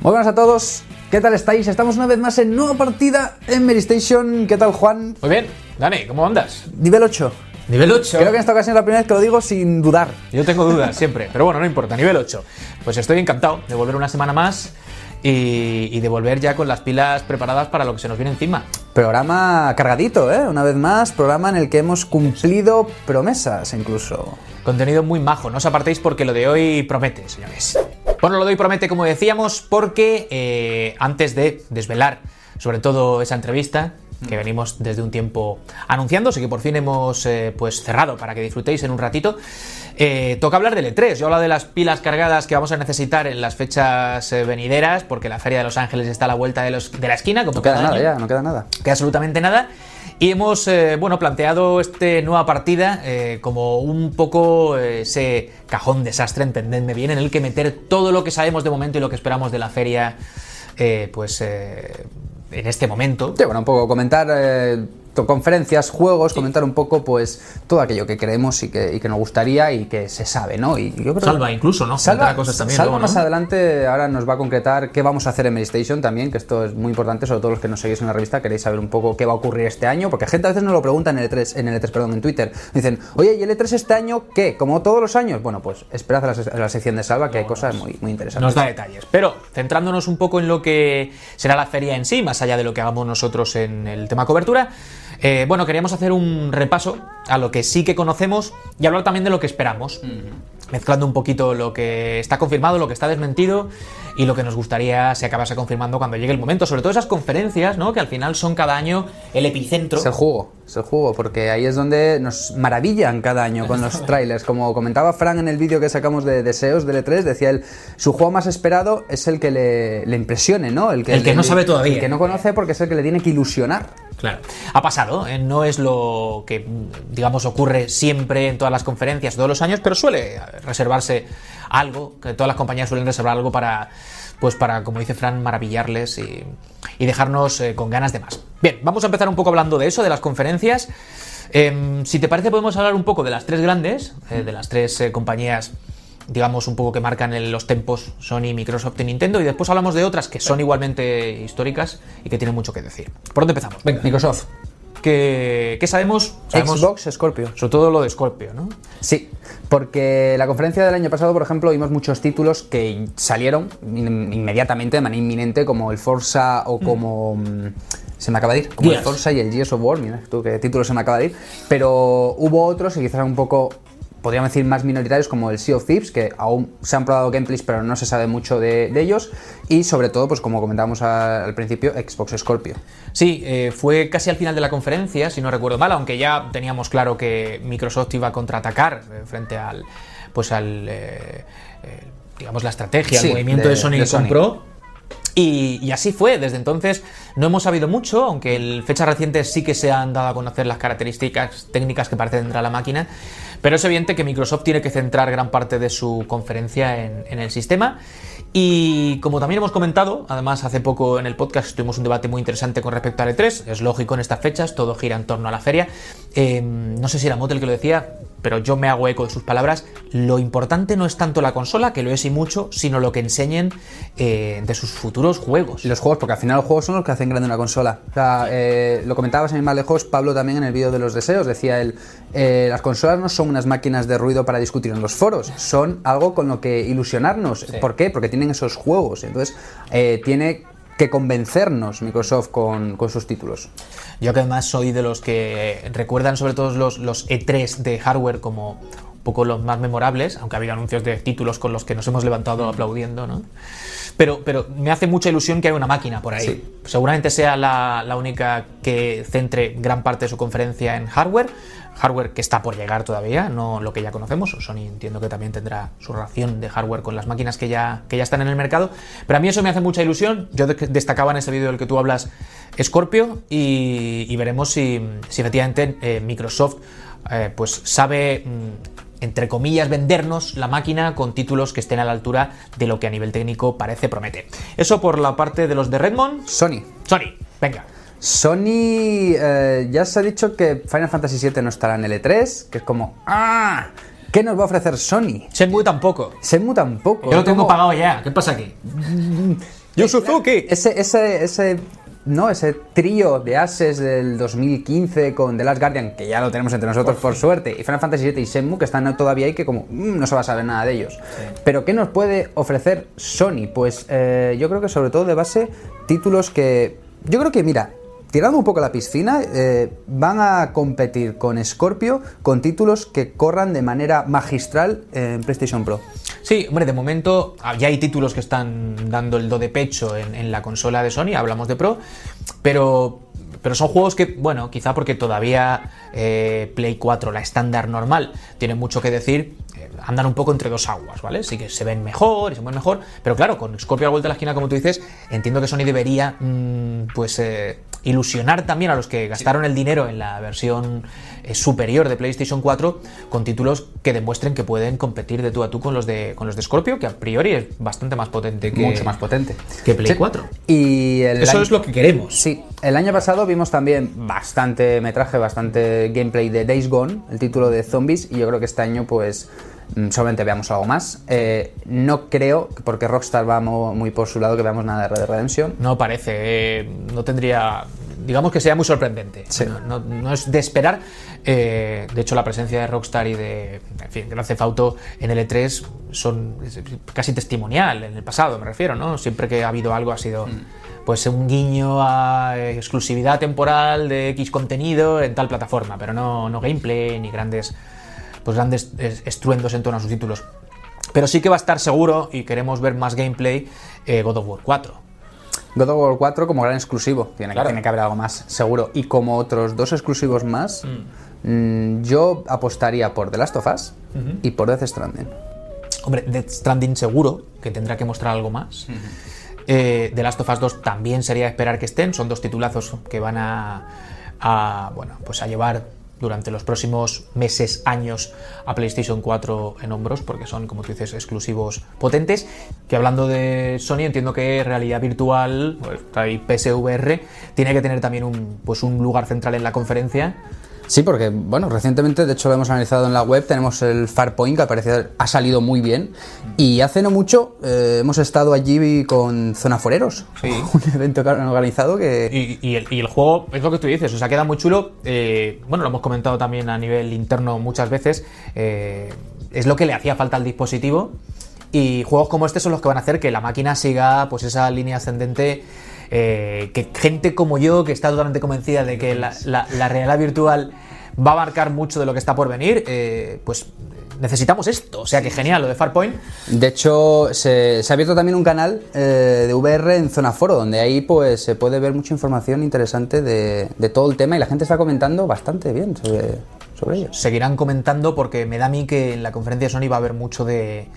Muy buenas a todos, ¿qué tal estáis? Estamos una vez más en nueva partida en Medistation. ¿Qué tal, Juan? Muy bien, Dani, ¿cómo andas? Nivel 8. Nivel 8. Creo que en esta ocasión es la primera vez que lo digo sin dudar. Yo tengo dudas siempre, pero bueno, no importa, nivel 8. Pues estoy encantado de volver una semana más y, y de volver ya con las pilas preparadas para lo que se nos viene encima. Programa cargadito, ¿eh? Una vez más, programa en el que hemos cumplido promesas incluso. Contenido muy majo, no os apartéis porque lo de hoy promete, señores. Bueno, lo de hoy promete, como decíamos, porque eh, antes de desvelar sobre todo esa entrevista que venimos desde un tiempo anunciando, así que por fin hemos eh, pues cerrado para que disfrutéis en un ratito. Eh, toca hablar del E3. Yo hablo de las pilas cargadas que vamos a necesitar en las fechas eh, venideras, porque la Feria de Los Ángeles está a la vuelta de, los- de la esquina. Como No queda nada año. ya, no queda nada. que absolutamente nada. Y hemos eh, bueno, planteado esta nueva partida eh, como un poco eh, ese cajón desastre, entendedme bien, en el que meter todo lo que sabemos de momento y lo que esperamos de la feria, eh, pues eh, en este momento. Sí, bueno, un poco comentar conferencias, juegos, comentar un poco pues todo aquello que creemos y que, y que nos gustaría y que se sabe, ¿no? Y yo creo Salva incluso, ¿no? Salva, cosas también Salva luego, más adelante ahora nos va a concretar qué vamos a hacer en Medistation también, que esto es muy importante, sobre todo los que nos seguís en la revista, queréis saber un poco qué va a ocurrir este año, porque gente a veces nos lo pregunta en el E3, en el E3, perdón, en Twitter. Dicen, oye, ¿y el E3 este año qué? ¿Como todos los años? Bueno, pues esperad a la, se- a la sección de Salva, que hay cosas muy, muy interesantes. Nos da detalles. Pero centrándonos un poco en lo que será la feria en sí, más allá de lo que hagamos nosotros en el tema cobertura, eh, bueno, queríamos hacer un repaso a lo que sí que conocemos y hablar también de lo que esperamos. Mezclando un poquito lo que está confirmado, lo que está desmentido y lo que nos gustaría se acabase confirmando cuando llegue el momento. Sobre todo esas conferencias, ¿no? Que al final son cada año el epicentro. Es el juego, es el juego, porque ahí es donde nos maravillan cada año con los trailers. Como comentaba Frank en el vídeo que sacamos de deseos del E3, decía él, su juego más esperado es el que le, le impresione, ¿no? El que le- no sabe todavía. El que no conoce porque es el que le tiene que ilusionar. Claro. Ha pasado, ¿eh? no es lo que, digamos, ocurre siempre en todas las conferencias, todos los años, pero suele reservarse algo, que todas las compañías suelen reservar algo para, pues para, como dice Fran, maravillarles y, y dejarnos eh, con ganas de más. Bien, vamos a empezar un poco hablando de eso, de las conferencias. Em, si te parece, podemos hablar un poco de las tres grandes, eh, de las tres eh, compañías digamos, un poco que marcan los tempos Sony, Microsoft y Nintendo, y después hablamos de otras que son igualmente históricas y que tienen mucho que decir. ¿Por dónde empezamos? Venga. Microsoft, ¿Qué, qué sabemos? Sabemos Xbox, Scorpio. Sobre todo lo de Scorpio, ¿no? Sí, porque la conferencia del año pasado, por ejemplo, vimos muchos títulos que salieron in- inmediatamente, de manera inminente, como el Forza o como... mm, Se me acaba de ir, como el. Forza y el Gears of War, mira tú qué título se me acaba de ir, pero hubo otros que quizás un poco, podríamos decir, más minoritarios, como el Sea of Thieves, que aún se han probado gameplays, pero no se sabe mucho de, de ellos, y sobre todo, pues como comentábamos al principio, Xbox Scorpio. Sí, eh, fue casi al final de la conferencia, si no recuerdo mal, aunque ya teníamos claro que Microsoft iba a contraatacar eh, frente al, pues al, eh, digamos, la estrategia, Sí, el movimiento de- de, Sony de Sony. compró. Y, y así fue, desde entonces no hemos sabido mucho, aunque en fechas recientes sí que se han dado a conocer las características técnicas que parece tendrá la máquina, pero es evidente que Microsoft tiene que centrar gran parte de su conferencia en, el sistema. Y como también hemos comentado, además hace poco en el podcast tuvimos un debate muy interesante con respecto al E3, es lógico en estas fechas, todo gira en torno a la feria. Eh, no sé si era Motel que lo decía, pero yo me hago eco de sus palabras. Lo importante no es tanto la consola, que lo es y mucho, sino lo que enseñen eh, de sus futuros juegos. Y los juegos, porque al final los juegos son los que hacen grande una consola. O sea, eh, lo comentabas en más lejos, Pablo también en el vídeo de los deseos, decía él, eh, las consolas no son unas máquinas de ruido para discutir en los foros, son algo con lo que ilusionarnos. ¿Por qué? Porque tienen esos juegos. Entonces, tiene que convencernos Microsoft con, con sus títulos. Yo que además soy de los que recuerdan sobre todo los, los E3 de hardware como un poco los más memorables, aunque ha habido anuncios de títulos con los que nos hemos levantado aplaudiendo, ¿no? Pero, pero me hace mucha ilusión que haya una máquina por ahí. Sí. Seguramente sea la, la única que centre gran parte de su conferencia en hardware. Hardware que está por llegar todavía, no lo que ya conocemos. Sony entiendo que también tendrá su ración de hardware con las máquinas que ya, que ya están en el mercado. Pero a mí eso me hace mucha ilusión. Yo de- destacaba en ese vídeo del que tú hablas Scorpio y, y veremos si, si efectivamente eh, Microsoft eh, pues sabe, mm, entre comillas, vendernos la máquina con títulos que estén a la altura de lo que a nivel técnico parece promete. Eso por la parte de los de Redmond. Sony. Sony, venga. Sony, eh, ya se ha dicho que Final Fantasy VII no estará en el E3, que es como, ¡ah! ¿Qué nos va a ofrecer Sony? Shenmue tampoco. Shenmue tampoco. Yo lo tengo ¿Cómo? pagado ya. ¿Qué pasa aquí? Yo Suzuki. Ese, ese, ese, no, ese trío de ases del 2015 con The Last Guardian, que ya lo tenemos entre nosotros por suerte, y Final Fantasy VII y Shenmue, que están todavía ahí, que como mm, no se va a saber nada de ellos. Pero ¿qué nos puede ofrecer Sony? Pues eh, yo creo que sobre todo de base títulos que... Yo creo que, mira, tirando un poco la piscina, eh, van a competir con Scorpio con títulos que corran de manera magistral en PlayStation Pro. Sí, hombre, de momento ah, ya hay títulos que están dando el do de pecho en, la consola de Sony, hablamos de Pro, pero, pero son juegos que, bueno, quizá porque todavía eh, Play 4, la estándar normal, tiene mucho que decir, eh, andan un poco entre dos aguas, ¿vale? Sí que se ven mejor y se ven mejor, pero claro, con Scorpio a vuelta de la esquina, como tú dices, entiendo que Sony debería, mm, pues, ilusionar también a los que gastaron el dinero en la versión eh, superior de PlayStation 4 con títulos que demuestren que pueden competir de tú a tú con los de con los de Scorpio, que a priori es bastante más potente que Mucho más potente. que Play Sí. 4. Y Eso año- es lo que queremos. Sí, el año pasado vimos también bastante metraje, bastante gameplay de Days Gone, el título de zombies, y yo creo que este año pues mm, solamente veamos algo más. Eh, no creo, porque Rockstar va muy por su lado, que veamos nada de Red Dead Redemption. No parece, eh, no tendría, digamos que sea muy sorprendente. Sí. No, no- no es de esperar. eh, de hecho, la presencia de Rockstar y de, en fin, Grand Theft Auto en el E3 son casi testimonial en el pasado, me refiero, ¿no? Siempre que ha habido algo ha sido pues un guiño a exclusividad temporal de X contenido en tal plataforma, pero no, no gameplay ni grandes pues grandes estruendos en torno a sus títulos. Pero sí que va a estar seguro y queremos ver más gameplay eh, God of War 4. God of War 4 como gran exclusivo, tiene, Claro. tiene que haber algo más, seguro. Y como otros dos exclusivos más, mm, yo apostaría por The Last of Us y por Death Stranding. Hombre, Death Stranding seguro que tendrá que mostrar algo más. Eh, The Last of Us 2 también sería de esperar que estén. Son dos titulazos que van a, a, bueno, pues a llevar durante los próximos meses, años a PlayStation 4 en hombros, porque son, como tú dices, exclusivos potentes. Que hablando de Sony, entiendo que realidad virtual, pues, PSVR, tiene que tener también un, pues, un lugar central en la conferencia. Sí, porque, bueno, recientemente, de hecho lo hemos analizado en la web, tenemos el Farpoint, que al parecer ha salido muy bien. Y hace no mucho eh, hemos estado allí con Zona Foreros, Sí. un evento que han organizado que... Y, y el, y el juego, es lo que tú dices, o sea, queda muy chulo. eh, bueno, lo hemos comentado también a nivel interno muchas veces. eh, es lo que le hacía falta al dispositivo. Y juegos como este son los que van a hacer que la máquina siga pues esa línea ascendente. Eh, que gente como yo, que está totalmente convencida de que la, la- la realidad virtual va a marcar mucho de lo que está por venir, eh, pues necesitamos esto. O sea, que genial lo de Farpoint. De hecho, se, se ha abierto también un canal eh, de VR en Zona Foro, donde ahí pues se puede ver mucha información interesante de, de todo el tema y la gente está comentando bastante bien sobre, sobre ello. seguirán comentando porque me da a mí que en la conferencia de Sony va a haber mucho de,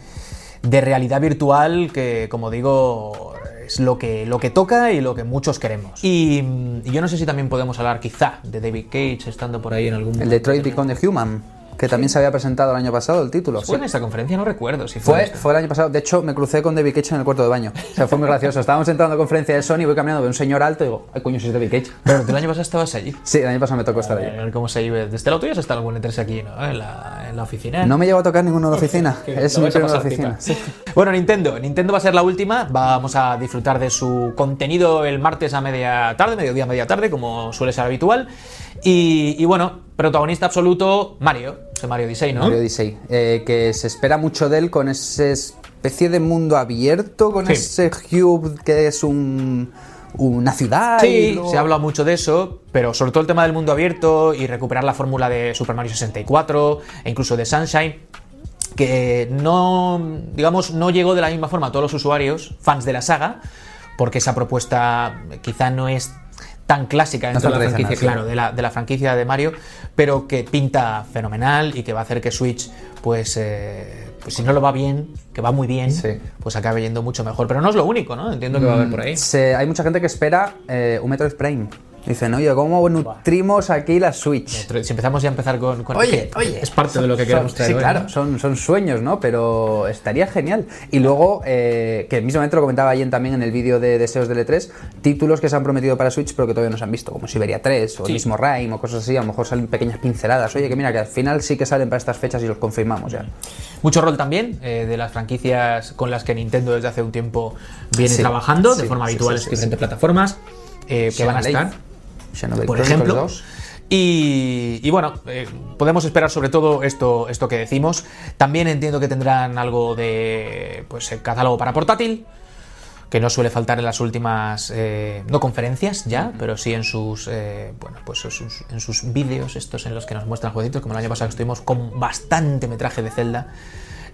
de realidad virtual que, como digo, es lo que, lo que toca y lo que muchos queremos. Y, y yo no sé si también podemos hablar quizá de David Cage estando por ahí en algún... El Detroit Become the Human, que también se había presentado el año pasado, el título. ¿Fue sí. en esta conferencia? No recuerdo si fue, Fue, esta. fue el año pasado. De hecho, me crucé con David Cage en el cuarto de baño. O sea, fue muy gracioso. Estábamos entrando a la conferencia de Sony, voy caminando, veo un señor alto y digo, ay, coño, si es David Cage. Pero tú el año pasado estabas allí. Sí, el año pasado me tocó estar A ahí. ver cómo se vive. Desde la tuya se está algún meterse aquí, ¿no? En la, en la oficina. No me llevo a tocar ninguno en la oficina. Es mi a primera oficina. pipa. Bueno, Nintendo. Nintendo va a ser la última. Vamos a disfrutar de su contenido el martes a media tarde, mediodía a media tarde, como suele ser habitual. Y, y bueno, protagonista absoluto, Mario. Ese Mario Odyssey, ¿no? Mario Odyssey, eh, que se espera mucho de él con esa especie de mundo abierto, con Sí. ese cube que es un, una ciudad. Sí, luego- se habla mucho de eso, pero sobre todo el tema del mundo abierto y recuperar la fórmula de Super Mario 64 e incluso de Sunshine, que no, digamos, no llegó de la misma forma a todos los usuarios, fans de la saga, porque esa propuesta quizá no es tan clásica dentro No de la franquicia, claro, de la, de la franquicia de Mario, pero que pinta fenomenal y que va a hacer que Switch, pues, eh, pues si no lo va bien, que va muy bien, Sí. pues acabe yendo mucho mejor. Pero no es lo único, ¿no? Entiendo que va a haber por ahí. Se- hay mucha gente que espera eh, un Metroid Prime. Dicen, oye, ¿cómo nutrimos aquí la Switch? Si empezamos ya a empezar con... con- Oye, que oye. Es parte de lo que Son- queremos traer Sí, hoy, claro, ¿no? son, son sueños, ¿no? Pero estaría genial. Y luego, eh, que mismamente lo comentaba Jen también en el vídeo de Deseos de L3, títulos que se han prometido para Switch pero que todavía no se han visto, como Siberia 3 o Sí. el mismo Rime o cosas así. A lo mejor salen pequeñas pinceladas. Oye, que mira, que al final sí que salen para estas fechas y los confirmamos ya. Mucho rol también eh, de las franquicias con las que Nintendo desde hace un tiempo viene Sí, trabajando de forma habitual en diferentes plataformas eh, que van a estar. Xenoblade por Chronicles ejemplo. 2. Y, y bueno, eh, podemos esperar sobre todo esto, esto que decimos. También entiendo que tendrán algo de pues el catálogo para portátil, que no suele faltar en las últimas eh, no conferencias ya, pero sí en sus eh, bueno pues en sus, en sus vídeos estos en los que nos muestran jueguitos, como el año pasado estuvimos con bastante metraje de Zelda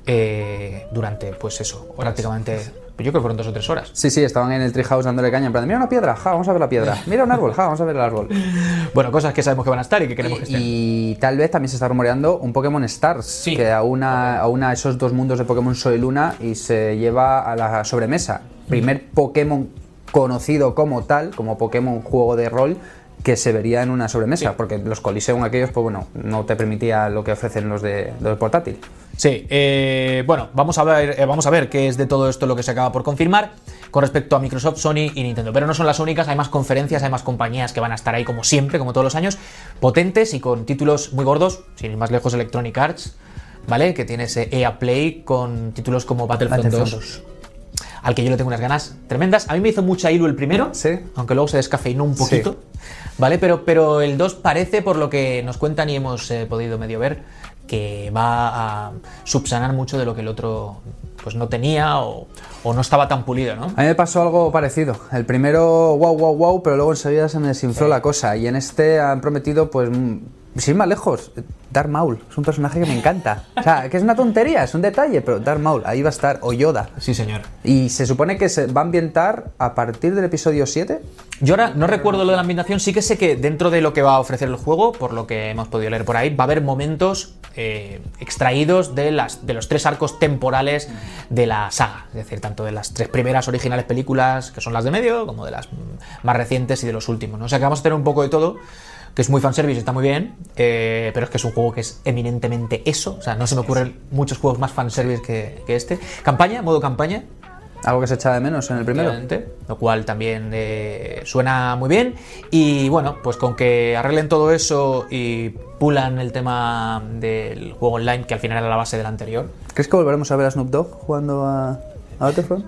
eh, durante pues eso prácticamente yo creo que fueron dos o tres horas. Sí, sí, estaban en el Treehouse dándole caña. En plan, mira una piedra, ja, vamos a ver la piedra. Mira un árbol, ja, vamos a ver el árbol. Bueno, cosas que sabemos que van a estar y que queremos que estén. Y tal vez también se está rumoreando un Pokémon Stars, Sí. que aúna, aúna esos dos mundos de Pokémon Sol y Luna y se lleva a la sobremesa. Primer Pokémon conocido como tal, como Pokémon juego de rol, que se vería en una sobremesa, porque los Coliseum aquellos, pues bueno, no te permitía lo que ofrecen los de los portátil. Sí, eh, bueno, vamos a, ver, eh, vamos a ver qué es de todo esto lo que se acaba por confirmar con respecto a Microsoft, Sony y Nintendo. Pero no son las únicas, hay más conferencias, hay más compañías que van a estar ahí como siempre, como todos los años, potentes y con títulos muy gordos, sin ir más lejos Electronic Arts, ¿vale? Que tiene ese EA Play con títulos como Battlefront, Battlefront 2, al que yo le tengo unas ganas tremendas. A mí me hizo mucha ilu el primero, Sí. aunque luego se descafeinó un poquito, ¿vale? Pero, pero el 2 parece, por lo que nos cuentan y hemos eh, podido medio ver, que va a subsanar mucho de lo que el otro pues no tenía o, o no estaba tan pulido, ¿no? A mí me pasó algo parecido. El primero, wow, wow, wow, pero luego enseguida se me desinfló la cosa. Y en este han prometido, pues, sin más lejos, Darth Maul. Es un personaje que me encanta. O sea, que es una tontería, es un detalle, pero Darth Maul, ahí va a estar, o Yoda. Sí, señor. Y se supone que se va a ambientar a partir del episodio 7. Yo ahora no recuerdo lo de la ambientación, sí que sé que dentro de lo que va a ofrecer el juego, por lo que hemos podido leer por ahí, va a haber momentos eh, extraídos de, las, de los tres arcos temporales de la saga. Es decir, tanto de las tres primeras originales películas, que son las de medio, como de las más recientes y de los últimos. ¿no? O sea que vamos a tener un poco de todo, que es muy fanservice, está muy bien, eh, pero es que es un juego que es eminentemente eso. O sea, no se me ocurren muchos juegos más fanservice que, que este. Campaña, modo campaña, Algo que se echa de menos en el primero. Lo cual también eh, suena muy bien. Y bueno, pues con que arreglen todo eso y pulan el tema del juego online, que al final era la base del anterior. ¿Crees que volveremos a ver a Snoop Dogg jugando a, a Battlefront?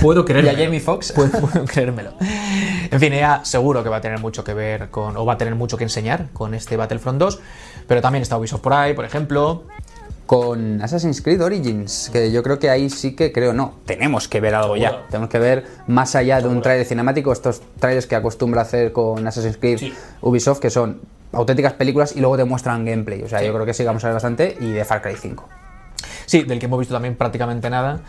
Puedo ¿Y creerlo. a Jamie Foxx? Puedo, puedo creérmelo. En fin, EA seguro que va a tener mucho que ver con, o va a tener mucho que enseñar con este Battlefront 2. Pero también está Ubisoft por ahí, por ejemplo. con Assassin's Creed Origins, que yo creo que ahí sí que creo no, tenemos que ver algo ya, tenemos que ver más allá de un trailer cinemático, estos trailers que acostumbra hacer con Assassin's Creed Sí. Ubisoft, que son auténticas películas y luego te muestran gameplay, o sea, yo creo que sí que vamos a ver bastante y de Far Cry 5. Sí, del que hemos visto también prácticamente nada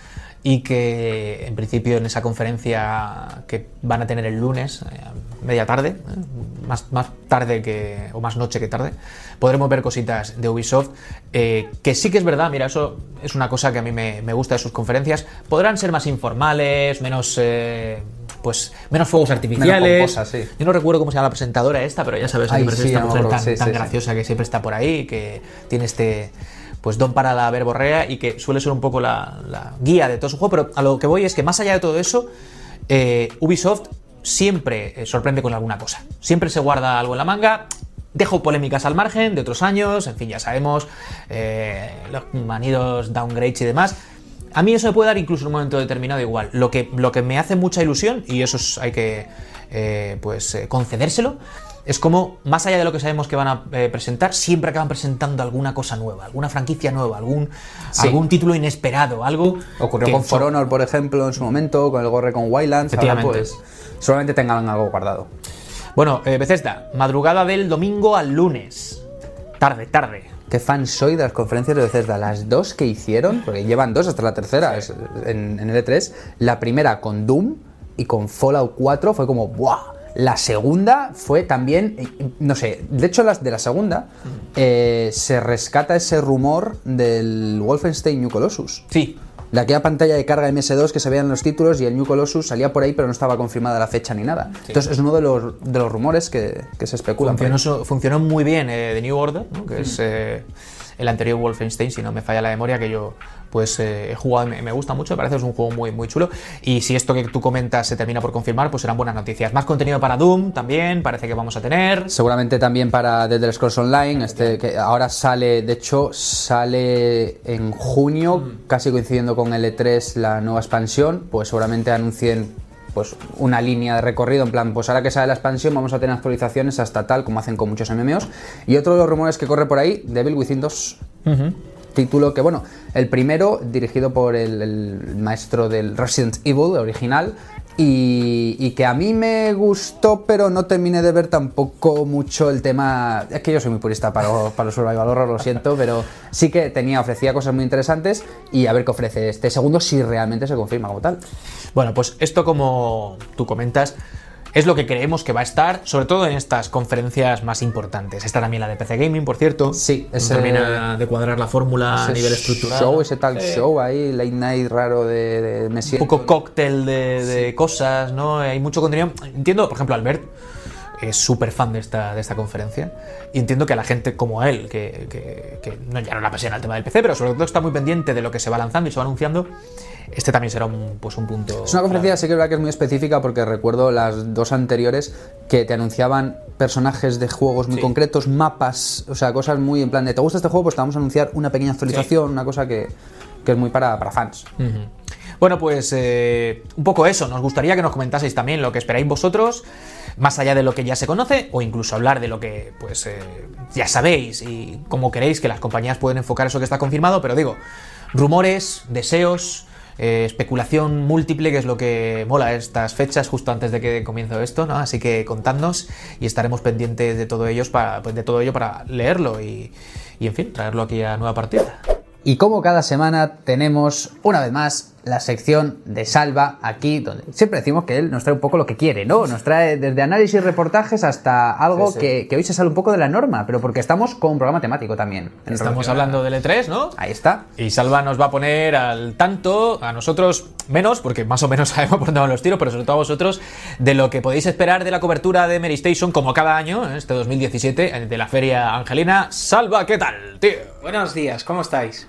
y que en principio en esa conferencia que van a tener el lunes, eh, media tarde, eh, más, más tarde que, o más noche que tarde, podremos ver cositas de Ubisoft, eh, que sí que es verdad, mira, eso es una cosa que a mí me, me gusta de sus conferencias, podrán ser más informales, menos... eh, pues menos fuegos artificiales. pomposas, sí. Yo no recuerdo cómo se llama la presentadora esta, pero ya sabes Ay, sí, esta mujer tan, graciosa que siempre está por ahí, que tiene este pues don para la verborrea y que suele ser un poco la, guía de todo su juego, pero a lo que voy es que más allá de todo eso, eh, Ubisoft siempre eh, sorprende con alguna cosa. Siempre se guarda algo en la manga. Dejo polémicas al margen de otros años, en fin, ya sabemos, eh, los manidos downgrades y demás. A mí eso me puede dar incluso en un momento determinado igual. Lo que, lo que me hace mucha ilusión, y eso es- hay que eh, pues concedérselo, es como, más allá de lo que sabemos que van a eh, presentar, siempre acaban presentando alguna cosa nueva, alguna franquicia nueva, algún, Sí. algún título inesperado, algo. Ocurrió con For Honor, por ejemplo, en su momento, con el Gorre con Wildlands, ahora pues solamente tengan algo guardado. Bueno, eh, Bethesda, madrugada del domingo al lunes. Tarde, tarde. Qué fan soy de las conferencias de Bethesda. Las dos que hicieron, porque llevan dos hasta la tercera es- en, en L3. La primera con Doom y con Fallout 4 fue como ¡buah! La segunda fue también, eh, no sé, de hecho las de la segunda eh, se rescata ese rumor del Wolfenstein New Colossus. Sí. de aquella pantalla de carga MS2 que se veían los títulos y el New Colossus salía por ahí, pero no estaba confirmada la fecha ni nada. Entonces es uno de los, de los rumores que, que se especulan. Funcionó, funcionó muy bien eh, The New Order, ¿no? que es eh, el anterior Wolfenstein, si no me falla la memoria, que yo pues eh, he jugado y me, me gusta mucho, me parece que es un juego muy, muy chulo. Y si esto que tú comentas se termina por confirmar, pues serán buenas noticias. Más contenido para Doom también, parece que vamos a tener. Seguramente también para The Elder Scrolls Online, este que ahora sale, de hecho, sale en junio, casi coincidiendo con el E3 la nueva expansión, pues seguramente anuncien pues una línea de recorrido en plan, pues ahora que sale la expansión vamos a tener actualizaciones hasta tal como hacen con muchos MMOs. Y otro de los rumores que corre por ahí, Devil Within 2. Título que, bueno, el primero dirigido por el, el maestro del Resident Evil original y, que a mí me gustó, pero no terminé de ver tampoco mucho el tema. Es que yo soy muy purista para, para los survival horror, lo siento, pero sí que tenía, ofrecía cosas muy interesantes y a ver qué ofrece este segundo si realmente se confirma como tal. Bueno, pues esto como tú comentas, es lo que creemos que va a estar, sobre todo en estas conferencias más importantes. Está también la de PC Gaming, por cierto. Sí, ese- termina de cuadrar la fórmula a nivel estructural. Show, ese tal show ahí, late night raro de, de me un poco cóctel de, de cosas, ¿no? Hay mucho contenido. Entiendo, por ejemplo, Albert es súper fan de esta, de esta conferencia y entiendo que a la gente como él, que, que- que no, ya no le apasiona el tema del PC, pero sobre todo está muy pendiente de lo que se va lanzando y se va anunciando, este también será un, pues un punto... Es una conferencia, sí que es verdad que es muy específica porque recuerdo las dos anteriores que te anunciaban personajes de juegos muy Sí. concretos, mapas, o sea, cosas muy en plan de ¿te gusta este juego? Pues te vamos a anunciar una pequeña actualización, una cosa que, que es muy para, para fans. Bueno, pues eh, un poco eso. Nos gustaría que nos comentaseis también lo que esperáis vosotros, más allá de lo que ya se conoce, o incluso hablar de lo que pues eh, ya sabéis y cómo queréis que las compañías pueden enfocar eso que está confirmado. Pero digo, rumores, deseos, eh, especulación múltiple, que es lo que mola estas fechas justo antes de que comience esto, ¿no? Así que contadnos y estaremos pendientes de todo para, pues, de todo ello para leerlo y, y, en fin, traerlo aquí a nueva partida. Y como cada semana tenemos una vez más la sección de Salva aquí, donde siempre decimos que él nos trae un poco lo que quiere, ¿no? Nos trae desde análisis, reportajes hasta algo Sí, sí. Que, que hoy se sale un poco de la norma, pero porque estamos con un programa temático también. Estamos hablando del E3, ¿no? Ahí está. Y Salva nos va a poner al tanto, a nosotros menos, porque más o menos sabemos por dónde van los tiros, pero sobre todo a vosotros, de lo que podéis esperar de la cobertura de Mary Station, como cada año, en este 2017, eh, de la Feria Angelina. Salva, ¿qué tal, tío? Buenos días, ¿cómo estáis?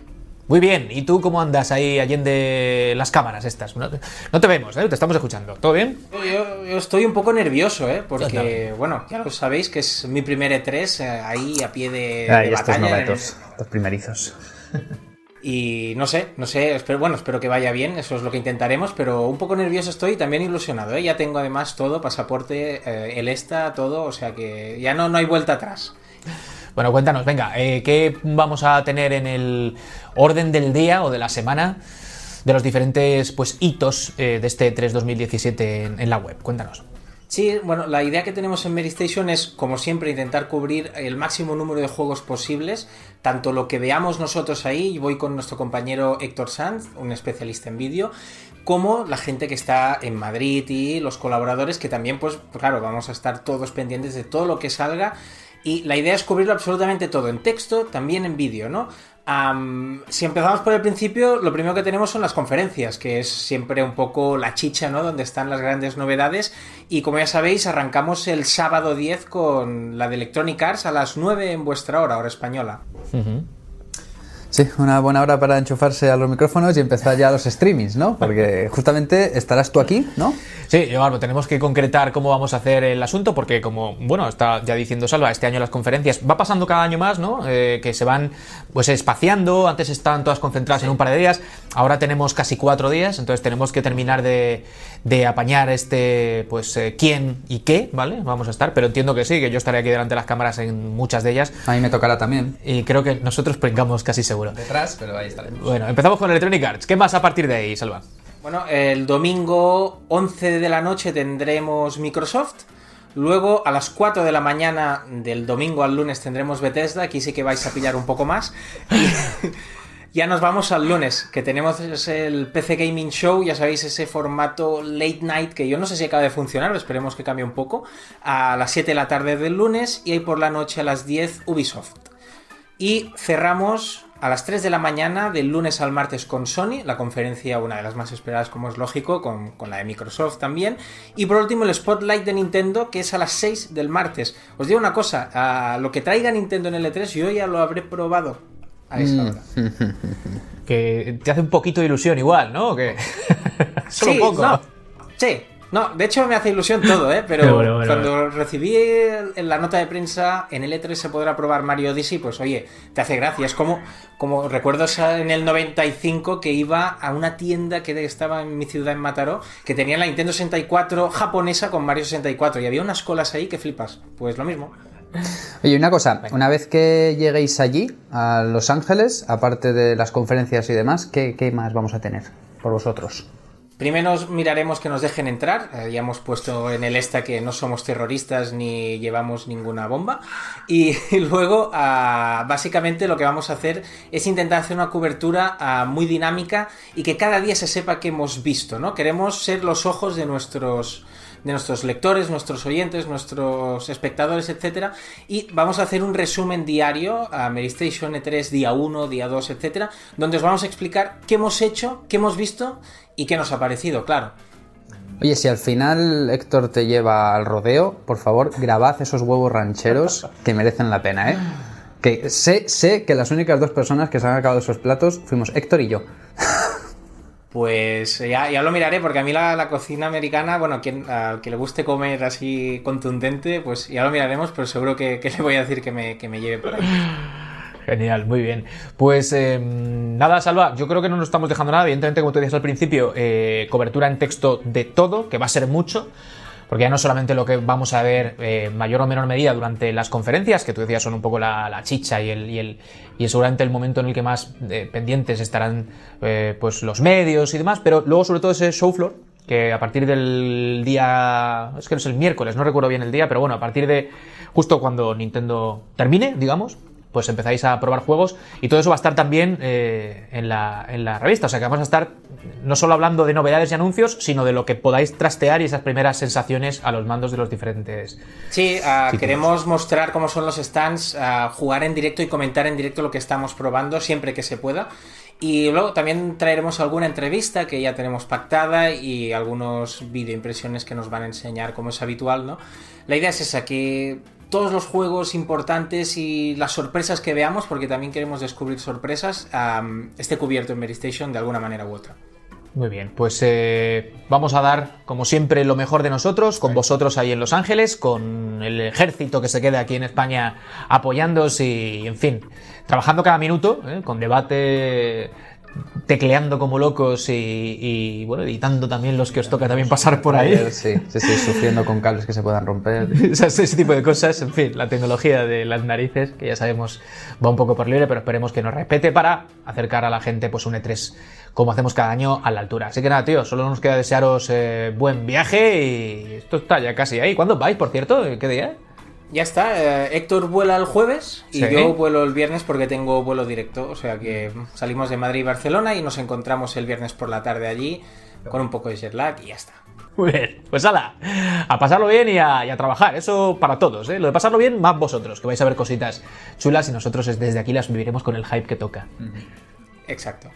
Muy bien, ¿y tú cómo andas ahí allende las cámaras estas? No, no te vemos, ¿eh? Te estamos escuchando. ¿Todo bien? Yo, yo- estoy un poco nervioso, ¿eh? Porque, Cuéntame. bueno, ya lo sabéis que es mi primer E3 eh, ahí a pie de, Ay, de estos novatos, los primerizos. Y no sé, no sé, espero, bueno, espero que vaya bien, eso es lo que intentaremos, pero un poco nervioso estoy y también ilusionado, ¿eh? Ya tengo además todo, pasaporte, eh, el ESTA, todo, o sea que ya no, no hay vuelta atrás. Bueno, cuéntanos, venga, eh, ¿qué vamos a tener en el orden del día o de la semana de los diferentes pues, hitos eh, de este 3 2017 en, en la web? Cuéntanos. Sí, bueno, la idea que tenemos en Mary Station es, como siempre, intentar cubrir el máximo número de juegos posibles, tanto lo que veamos nosotros ahí, y voy con nuestro compañero Héctor Sanz, un especialista en vídeo, como la gente que está en Madrid y los colaboradores que también, pues, claro, vamos a estar todos pendientes de todo lo que salga. Y la idea es cubrirlo absolutamente todo, en texto, también en vídeo, ¿no? Am, si empezamos por el principio, lo primero que tenemos son las conferencias, que es siempre un poco la chicha, ¿no? Donde están las grandes novedades. Y como ya sabéis, arrancamos el sábado 10 con la de Electronic Arts a las 9 en vuestra hora, hora española. Sí, una buena hora para enchufarse a los micrófonos y empezar ya los streamings, ¿no? Porque justamente estarás tú aquí, ¿no? Sí, Eduardo, tenemos que concretar cómo vamos a hacer el asunto, porque como, bueno, está ya diciendo Salva, este año las conferencias va pasando cada año más, ¿no? Eh, que se van pues espaciando, antes estaban todas concentradas en un par de días, ahora tenemos casi cuatro días, entonces tenemos que terminar de, de apañar este, pues, eh, quién y qué, ¿vale? Vamos a estar, pero entiendo que sí, que yo estaré aquí delante de las cámaras en muchas de ellas, A mí me tocará también. y creo que nosotros pringamos casi seguro. Detrás, pero ahí estaremos. Bueno, empezamos con Electronic Arts. ¿Qué más a partir de ahí, Salva? Bueno, el domingo 11 de la noche tendremos Microsoft. Luego a las 4 de la mañana del domingo al lunes tendremos Bethesda. Aquí sí que vais a pillar un poco más. Ya nos vamos al lunes, que tenemos el PC Gaming Show. Ya sabéis, ese formato late night que yo no sé si acaba de funcionar, esperemos que cambie un poco. A las 7 de la tarde del lunes y ahí por la noche a las 10 Ubisoft. Y cerramos a las 3 de la mañana del lunes al martes con Sony, la conferencia, una de las más esperadas como es lógico, con, con, la de Microsoft también. Y por último el Spotlight de Nintendo, que es a las 6 del martes. Os digo una cosa, lo que traiga Nintendo en el E3 yo ya lo habré probado a esa hora. que te hace un poquito de ilusión igual, ¿no? Que... Solo sí, poco. No, sí, no, de hecho me hace ilusión todo, ¿eh? Pero bueno, bueno, cuando bueno. recibí en la nota de prensa en el E3 se podrá probar Mario Odyssey, pues oye, te hace gracia. Es como, como recuerdo en el 95 que iba a una tienda que estaba en mi ciudad, en Mataró, que tenía la Nintendo 64 japonesa con Mario 64 y había unas colas ahí que flipas. Pues lo mismo. Oye, una cosa, una vez que lleguéis allí, a Los Ángeles, aparte de las conferencias y demás, ¿qué, qué más vamos a tener por vosotros? Primero miraremos que nos dejen entrar. Eh, ya hemos puesto en el esta que no somos terroristas ni llevamos ninguna bomba. Y, y luego, uh, básicamente, lo que vamos a hacer es intentar hacer una cobertura uh, muy dinámica y que cada día se sepa que hemos visto, ¿no? Queremos ser los ojos de nuestros de nuestros lectores, nuestros oyentes, nuestros espectadores, etcétera, y vamos a hacer un resumen diario a Medistation E3 día 1, día 2, etcétera, donde os vamos a explicar qué hemos hecho, qué hemos visto y qué nos ha parecido, claro. Oye, si al final Héctor te lleva al rodeo, por favor, grabad esos huevos rancheros que merecen la pena, ¿eh? Que sé, sé que las únicas dos personas que se han acabado esos platos fuimos Héctor y yo. Pues ya, ya, lo miraré, porque a mí la, la cocina americana, bueno, quien, al que le guste comer así contundente, pues ya lo miraremos, pero seguro que, que le voy a decir que me, que me lleve por ahí. Genial, muy bien. Pues eh, nada, Salva, yo creo que no nos estamos dejando nada. Evidentemente, como tú decías al principio, eh, cobertura en texto de todo, que va a ser mucho. Porque ya no solamente lo que vamos a ver eh, mayor o menor medida durante las conferencias, que tú decías son un poco la, chicha y el, y, el, seguramente el momento en el que más eh, pendientes estarán eh, pues los medios y demás, pero luego sobre todo ese show floor, que a partir del día, es que no es el miércoles, no recuerdo bien el día, pero bueno, a partir de justo cuando Nintendo termine, digamos, pues empezáis a probar juegos y todo eso va a estar también eh, en, la, en, la, revista. O sea que vamos a estar no solo hablando de novedades y anuncios, sino de lo que podáis trastear y esas primeras sensaciones a los mandos de los diferentes. Sí, uh, queremos mostrar cómo son los stands, uh, jugar en directo y comentar en directo lo que estamos probando siempre que se pueda. Y luego también traeremos alguna entrevista que ya tenemos pactada y algunos videoimpresiones que nos van a enseñar como es habitual, ¿no? La idea es esa, que todos los juegos importantes y las sorpresas que veamos, porque también queremos descubrir sorpresas, um, esté cubierto en Medistation de alguna manera u otra. Muy bien, pues eh, vamos a dar, como siempre, lo mejor de nosotros, con vosotros ahí en Los Ángeles, con el ejército que se queda aquí en España apoyándoos y, en fin, trabajando cada minuto, ¿eh? con debate tecleando como locos y, y, bueno, editando también los que os toca también pasar por ahí. Sí, sí, sí, sufriendo con cables que se puedan romper. ese, ese tipo de cosas, en fin, la tecnología de las narices, que ya sabemos va un poco por libre, pero esperemos que nos respete para acercar a la gente pues un E3 como hacemos cada año a la altura. Así que nada, tío, solo nos queda desearos eh, buen viaje y esto está ya casi ahí. ¿Cuándo vais, por cierto? ¿Qué día? Ya está, eh, Héctor vuela el jueves y ¿Sí? yo vuelo el viernes porque tengo vuelo directo. O sea que salimos de Madrid y Barcelona y nos encontramos el viernes por la tarde allí con un poco de jet lag y ya está. Muy bien, pues ala, a pasarlo bien y a, y a trabajar, eso para todos, ¿eh? Lo de pasarlo bien, más vosotros, que vais a ver cositas chulas y nosotros desde aquí las viviremos con el hype que toca. Exacto.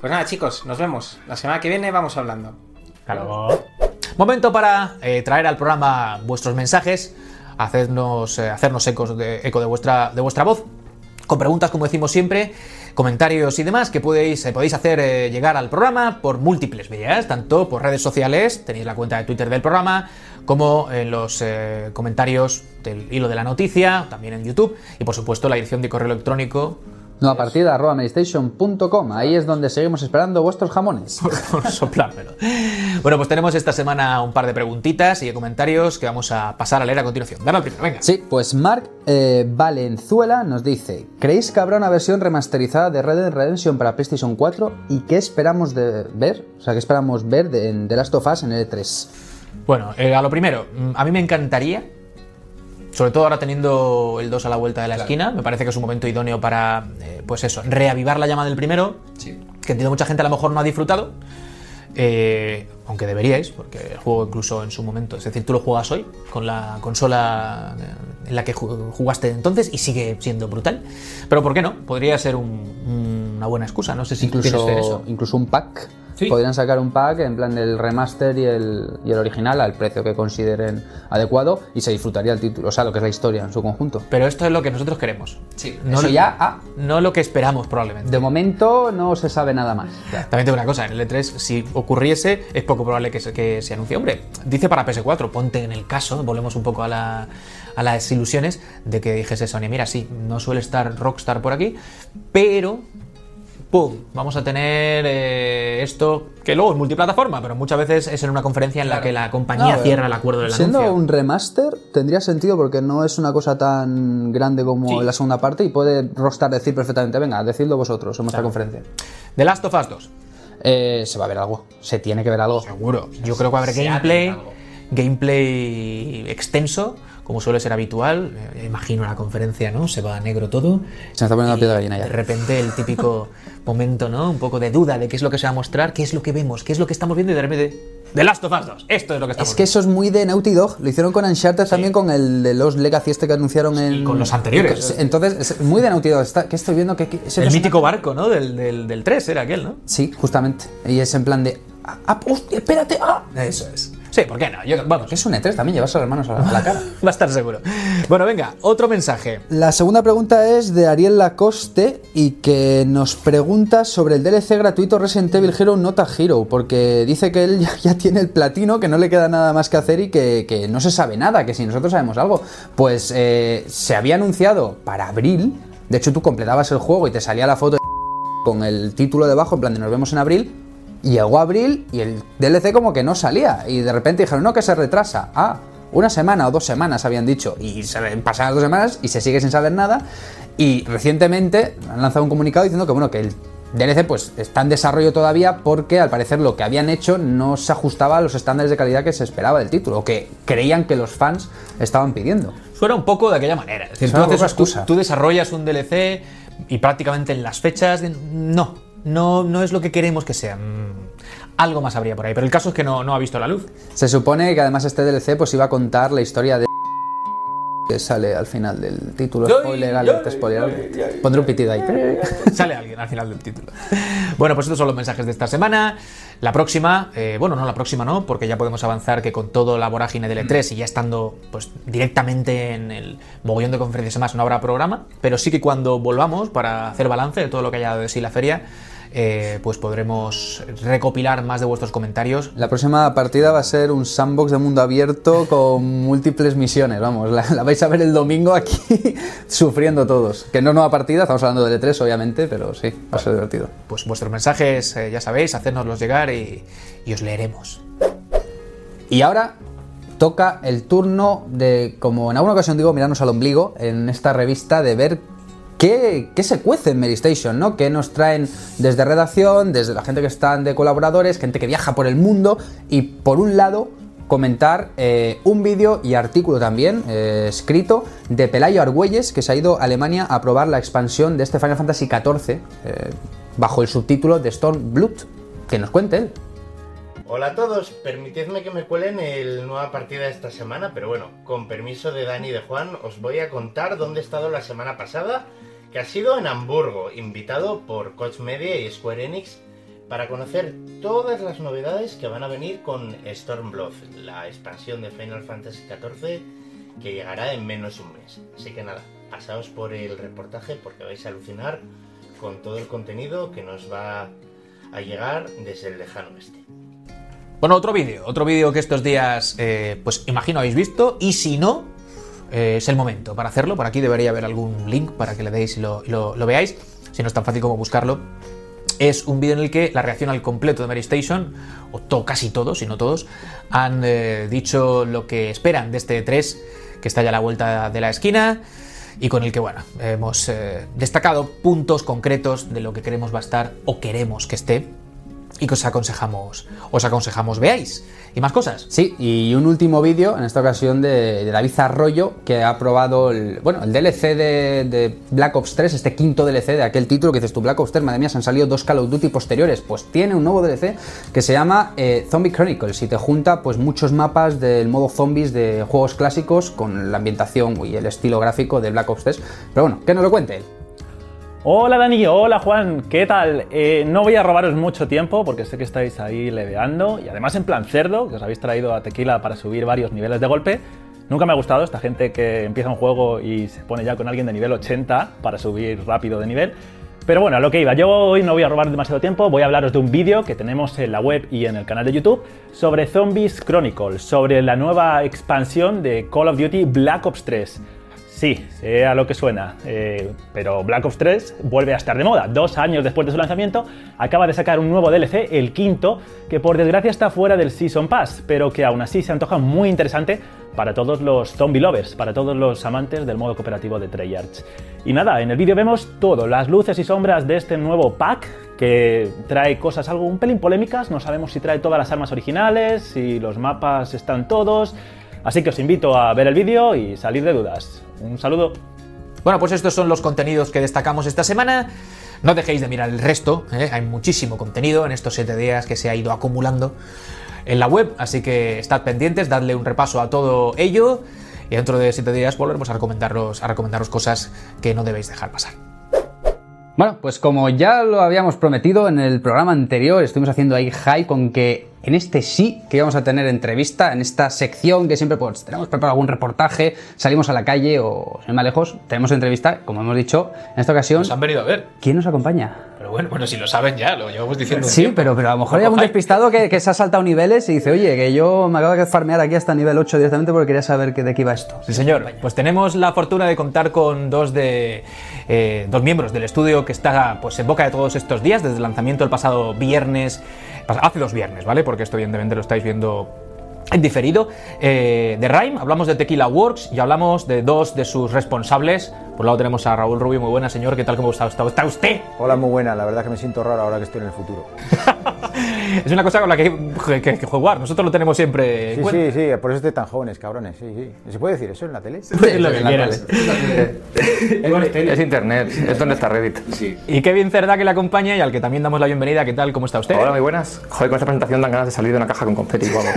Pues nada, chicos, nos vemos. La semana que viene vamos hablando. Claro. Momento para eh, traer al programa vuestros mensajes hacernos, eh, hacernos de, eco de vuestra, de vuestra voz, con preguntas, como decimos siempre, comentarios y demás que podéis, eh, podéis hacer eh, llegar al programa por múltiples vías, tanto por redes sociales, tenéis la cuenta de Twitter del programa, como en los comentarios del hilo de la noticia, también en YouTube, y por supuesto la dirección de correo electrónico no, a partir de arroba medistation.com. Ahí es donde seguimos esperando vuestros jamones. Por soplármelo. Bueno, pues tenemos esta semana un par de preguntitas y de comentarios que vamos a pasar a leer a continuación. Dale al primero, venga. Sí, pues Mark eh, Valenzuela nos dice: ¿Creéis que habrá una versión remasterizada de Red Dead Redemption para PlayStation 4? ¿Y qué esperamos de ver? O sea, ¿qué esperamos ver de, de Last of Us en el E3? Bueno, eh, a lo primero, a mí me encantaría sobre todo ahora teniendo el 2 a la vuelta de la claro. esquina, me parece que es un momento idóneo para, eh, pues eso, reavivar la llama del primero, sí. que entiendo mucha gente a lo mejor no ha disfrutado. Eh, aunque deberíais, porque el juego incluso en su momento, es decir, tú lo juegas hoy con la consola eh, en la que ju- jugaste entonces y sigue siendo brutal. Pero ¿por qué no? Podría ser un- una buena excusa, no sé si quieres hacer Incluso, eso. incluso un pack. Sí. Podrían sacar un pack en plan del remaster y el, y el original al precio que consideren adecuado y se disfrutaría el título, o sea, lo que es la historia en su conjunto. Pero esto es lo que nosotros queremos. Sí, No eso lo- ya, ah, No lo que esperamos probablemente. de momento no se sabe nada más. Ya. También tengo una cosa, en el E3 si ocurriese es poco probable que se, que se anuncie. Hombre, dice para PS4, ponte en el caso, volvemos un poco a, la- a las ilusiones de que dijese Sony, mira, sí, no suele estar Rockstar por aquí, pero... ¡Pum! Vamos a tener eh, esto que luego es multiplataforma, pero muchas veces es en una conferencia en la que la compañía No, cierra el acuerdo del Siendo anuncio. un remaster, tendría sentido porque no es una cosa tan grande como la segunda parte y puede Rockstar decir perfectamente, venga, decidlo vosotros en vuestra conferencia. The Last of Us 2. Eh, se va a ver algo, se tiene que ver algo. Seguro. Yo creo que va a haber gameplay, gameplay extenso, como suele ser habitual. Eh, imagino la conferencia, ¿no? Se va a negro todo. Se me está poniendo la piel de gallina De ya. repente el típico momento, ¿no? Un poco de duda de qué es lo que se va a mostrar, qué es lo que vemos, qué es lo que estamos viendo y de repente... The Last of Us 2. Esto es lo que estamos Es que eso es muy de Naughty Dog. Lo hicieron con Uncharted también, con el de los Legacy este que anunciaron en... con los anteriores. Entonces, es muy de Naughty Dog. Está, ¿Qué estoy viendo? que El mítico barco, ¿no? Del, del, del 3 era aquel, ¿no? Sí, justamente. Y es en plan de... Ah, ah, hostia, espérate. Ah. Eso es. Sí, ¿por qué no? Yo- vamos, Es un E3 también, llevarse las manos a la, a la cara. va a estar seguro. Bueno, venga, otro mensaje. La segunda pregunta es de Ariel Lacoste y que nos pregunta sobre el DLC gratuito Resident Evil Hero Nota Hero, porque dice que él ya, tiene el platino, que no le queda nada más que hacer y que, que no se sabe nada, que si nosotros sabemos algo. Pues eh, se había anunciado para abril, de hecho tú completabas el juego y te salía la foto de con el título debajo, en plan de nos vemos en abril. Y llegó abril y el DLC como que no salía. Y de repente dijeron, no, que se retrasa. Ah, una semana o dos semanas habían dicho. Y se pasan las dos semanas y se sigue sin saber nada. Y recientemente han lanzado un comunicado diciendo que bueno, que el DLC pues está en desarrollo todavía porque al parecer lo que habían hecho no se ajustaba a los estándares de calidad que se esperaba del título, o que creían que los fans estaban pidiendo. Suena un poco de aquella manera. Es decir, tú, haces- excusa. tú desarrollas un DLC y prácticamente en las fechas. No, no, no es lo que queremos que sea. Mm, Algo más habría por ahí. Pero el caso es que no, no ha visto la luz. Se supone que además este DLC pues iba a contar la historia de que sale al final del título. Spoiler alert, spoiler alert. Pondré un pitido ahí. Sale alguien al final del título. Bueno, pues estos son los mensajes de esta semana. La próxima, eh, bueno, no la próxima no, porque ya podemos avanzar que con todo la vorágine del E3 y ya estando pues directamente en el mogollón de conferencias más no habrá programa, pero sí que cuando volvamos para hacer balance de todo lo que haya dado de sí la feria, eh, pues podremos recopilar más de vuestros comentarios. La próxima partida va a ser un sandbox de mundo abierto con múltiples misiones. Vamos, la, la vais a ver el domingo aquí sufriendo todos. Que no nueva partida, estamos hablando de E3 obviamente, pero sí, va a ser divertido. Pues vuestros mensajes, eh, ya sabéis, hacérnoslos llegar y, y os leeremos. Y ahora toca el turno de, como en alguna ocasión digo, mirarnos al ombligo en esta revista de ver qué, se cuece en Medistation, ¿no? ¿Qué nos traen desde redacción, desde la gente que están de colaboradores, gente que viaja por el mundo y por un lado comentar eh, un vídeo y artículo también eh, escrito de Pelayo Argüelles que se ha ido a Alemania a probar la expansión de este Final Fantasy XIV eh, bajo el subtítulo de Stormblood. Que nos cuente él. Hola a todos, permitidme que me cuelen el nueva partida de esta semana, pero bueno, con permiso de Dani y de Juan, os voy a contar dónde he estado la semana pasada, que ha sido en Hamburgo, invitado por Coach Media y Square Enix para conocer todas las novedades que van a venir con Stormblood, la expansión de Final Fantasy XIV que llegará en menos un mes. Así que nada, pasaos por el reportaje porque vais a alucinar con todo el contenido que nos va a llegar desde el lejano oeste. Bueno, otro vídeo, otro vídeo que estos días, eh, pues imagino habéis visto, y si no, eh, es el momento para hacerlo. Por aquí debería haber algún link para que le deis y lo, veáis, si no es tan fácil como buscarlo. Es un vídeo en el que la reacción al completo de Mary Station, o casi todos, si no todos, han eh, dicho lo que esperan de este E3, que está ya a la vuelta de la esquina, y con el que, bueno, hemos destacado puntos concretos de lo que queremos va a estar o queremos que esté y que os aconsejamos, os aconsejamos veáis. ¿Y más cosas? Sí, y un último vídeo, en esta ocasión de, de David Arroyo, que ha probado el, bueno, el DLC de, Black Ops 3, este quinto DLC de aquel título que dices tú, Black Ops 3, madre mía, se han salido dos Call of Duty posteriores. Pues tiene un nuevo DLC que se llama eh, Zombie Chronicles y te junta pues muchos mapas del modo zombies de juegos clásicos con la ambientación y el estilo gráfico de Black Ops 3. Pero bueno, que nos lo cuente. Hola Dani, hola Juan, ¿qué tal? Eh, no voy a robaros mucho tiempo porque sé que estáis ahí leveando y además en plan cerdo, que os habéis traído a Tequila para subir varios niveles de golpe. Nunca me ha gustado esta gente que empieza un juego y se pone ya con alguien de nivel 80 para subir rápido de nivel. Pero bueno, a lo que iba, yo hoy no voy a robar demasiado tiempo, voy a hablaros de un vídeo que tenemos en la web y en el canal de YouTube sobre Zombies Chronicles, sobre la nueva expansión de Call of Duty Black Ops 3. Sí, sé a lo que suena, eh, pero Black Ops 3 vuelve a estar de moda. Dos años después de su lanzamiento, acaba de sacar un nuevo DLC, el quinto, que por desgracia está fuera del Season Pass, pero que aún así se antoja muy interesante para todos los zombie lovers, para todos los amantes del modo cooperativo de Treyarch. Y nada, en el vídeo vemos todo, las luces y sombras de este nuevo pack que trae cosas algo un pelín polémicas, no sabemos si trae todas las armas originales, si los mapas están todos, así que os invito a ver el vídeo y salir de dudas. Un saludo. Bueno, pues estos son los contenidos que destacamos esta semana. No dejéis de mirar el resto, ¿eh? hay muchísimo contenido en estos 7 días que se ha ido acumulando en la web, así que estad pendientes, dadle un repaso a todo ello y dentro de 7 días volveremos a recomendaros, a recomendaros cosas que no debéis dejar pasar. Bueno, pues como ya lo habíamos prometido en el programa anterior, estuvimos haciendo ahí hype con que en este sí que íbamos a tener entrevista, en esta sección que siempre pues tenemos preparado algún reportaje, salimos a la calle o sin más lejos, tenemos entrevista, como hemos dicho, en esta ocasión. Nos han venido a ver. ¿Quién nos acompaña? Pero bueno, bueno, si lo saben ya, lo llevamos diciendo. Sí, pero, pero a lo mejor hay algún despistado que, que se ha saltado niveles y dice, oye, que yo me acabo de farmear aquí hasta nivel 8 directamente porque quería saber que, de qué iba esto. Sí, señor. Pues tenemos la fortuna de contar con dos de eh, dos miembros del estudio que está pues en boca de todos estos días, desde el lanzamiento el pasado viernes, hace dos viernes, ¿vale? Porque esto evidentemente lo estáis viendo en diferido. Eh, de Rhyme, hablamos de Tequila Works y hablamos de dos de sus responsables. Por un lado tenemos a Raúl Rubio, muy buena señor, ¿qué tal cómo está, está, está usted? Hola, muy buena. La verdad que me siento raro ahora que estoy en el futuro. Es una cosa con la que hay que, que jugar, nosotros lo tenemos siempre Sí, sí, sí. Por eso estoy tan jóvenes, cabrones. Sí, sí. ¿Se puede decir eso en la tele? Lo que quieras. Es internet, es donde está Reddit. Y Kevin Cerda que le acompaña y al que también damos la bienvenida, ¿qué tal? ¿Cómo está usted? Hola, muy buenas. Joder, con esta presentación dan ganas de salir de una caja con confeti. vamos.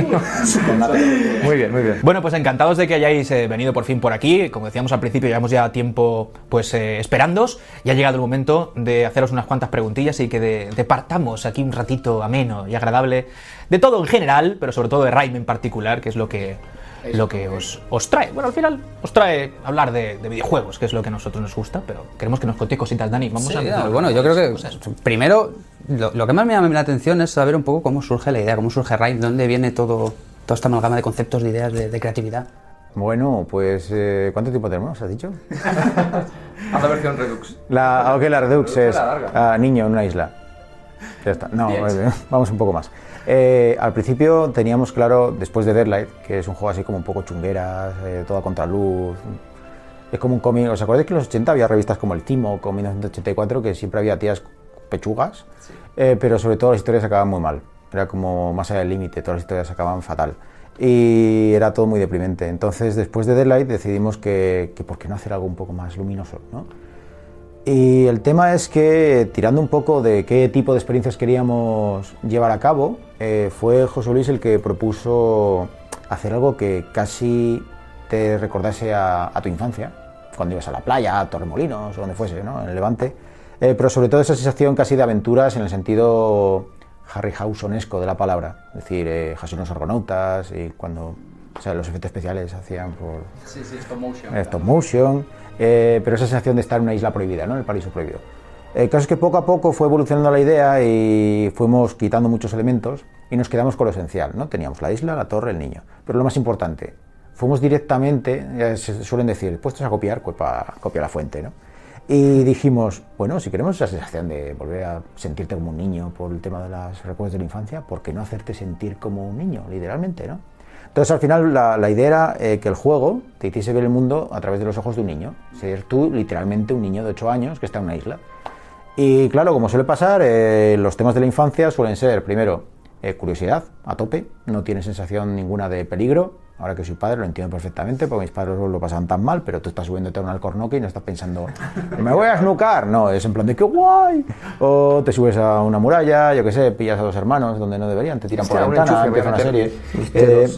muy bien, muy bien. Bueno, pues encantados de que hayáis eh, venido por fin por aquí. Como decíamos al principio, llevamos ya tiempo pues eh, esperándoos y ha llegado el momento de haceros unas cuantas preguntillas y que de- departamos aquí un ratito ameno y agradable de todo en general, pero sobre todo de Rhyme en particular, que es lo que lo que os, os trae. Bueno, al final os trae hablar de, de videojuegos, que es lo que a nosotros nos gusta, pero queremos que nos contéis cositas, Dani. Vamos Sí, a ya, bueno, yo creo que primero lo, lo que más me llama la atención es saber un poco cómo surge la idea, cómo surge Rhyme, dónde viene todo, toda esta amalgama de conceptos, de ideas, de, de creatividad. Bueno, pues eh, ¿cuánto tiempo tenemos? ¿Has dicho? Haz la versión Redux. La, ok, la Redux es ah, niño en una isla. Ya está. No, eh, vamos un poco más. Eh, al principio teníamos claro, después de Deadlight, que es un juego así como un poco chungueras, toda contraluz. Es como un cómic. ¿Os acordáis que en los 80 había revistas como el Timo, con 1984, que siempre había tías pechugas? Pero sobre todo las historias acababan muy mal. Era como más allá del límite, todas las historias acababan fatal. Y era todo muy deprimente. Entonces, después de Deadlight, decidimos que, que por qué no hacer algo un poco más luminoso, ¿no? Y el tema es que, tirando un poco de qué tipo de experiencias queríamos llevar a cabo, eh, fue José Luis el que propuso hacer algo que casi te recordase a, a tu infancia, cuando ibas a la playa, a Torremolinos o donde fuese, ¿no? en el Levante. Eh, pero sobre todo esa sensación casi de aventuras en el sentido Harryhausenesco de la palabra, es decir, eh, los argonautas y cuando o sea, los efectos especiales se hacían por Sí, sí, stop motion. eh, stop motion, eh, pero esa sensación de estar en una isla prohibida, ¿no? en el paraíso prohibido. El caso es que poco a poco fue evolucionando la idea y fuimos quitando muchos elementos y nos quedamos con lo esencial. ¿no? Teníamos la isla, la torre, el niño. Pero lo más importante, fuimos directamente, eh, se suelen decir, puestos a copiar, copia, copia la fuente. ¿no? Y dijimos, bueno, si queremos esa sensación de volver a sentirte como un niño por el tema de los recuerdos de la infancia, ¿por qué no hacerte sentir como un niño, literalmente? ¿no? Entonces, al final, la, idea era eh, que el juego te hiciese ver el mundo a través de los ojos de un niño. Ser tú, literalmente, un niño de 8 años que está en una isla. Y claro, como suele pasar, eh, los temas de la infancia suelen ser, primero, eh, curiosidad, a tope, no tiene sensación ninguna de peligro. Ahora que soy padre lo entiendo perfectamente, porque mis padres lo pasan tan mal, pero tú estás subiéndote a un alcornoque y no estás pensando, me voy a snucar. No, es en plan de qué guay. O te subes a una muralla, yo qué sé, pillas a dos hermanos donde no deberían, te tiran por la ventana, empieza una serie. Eh,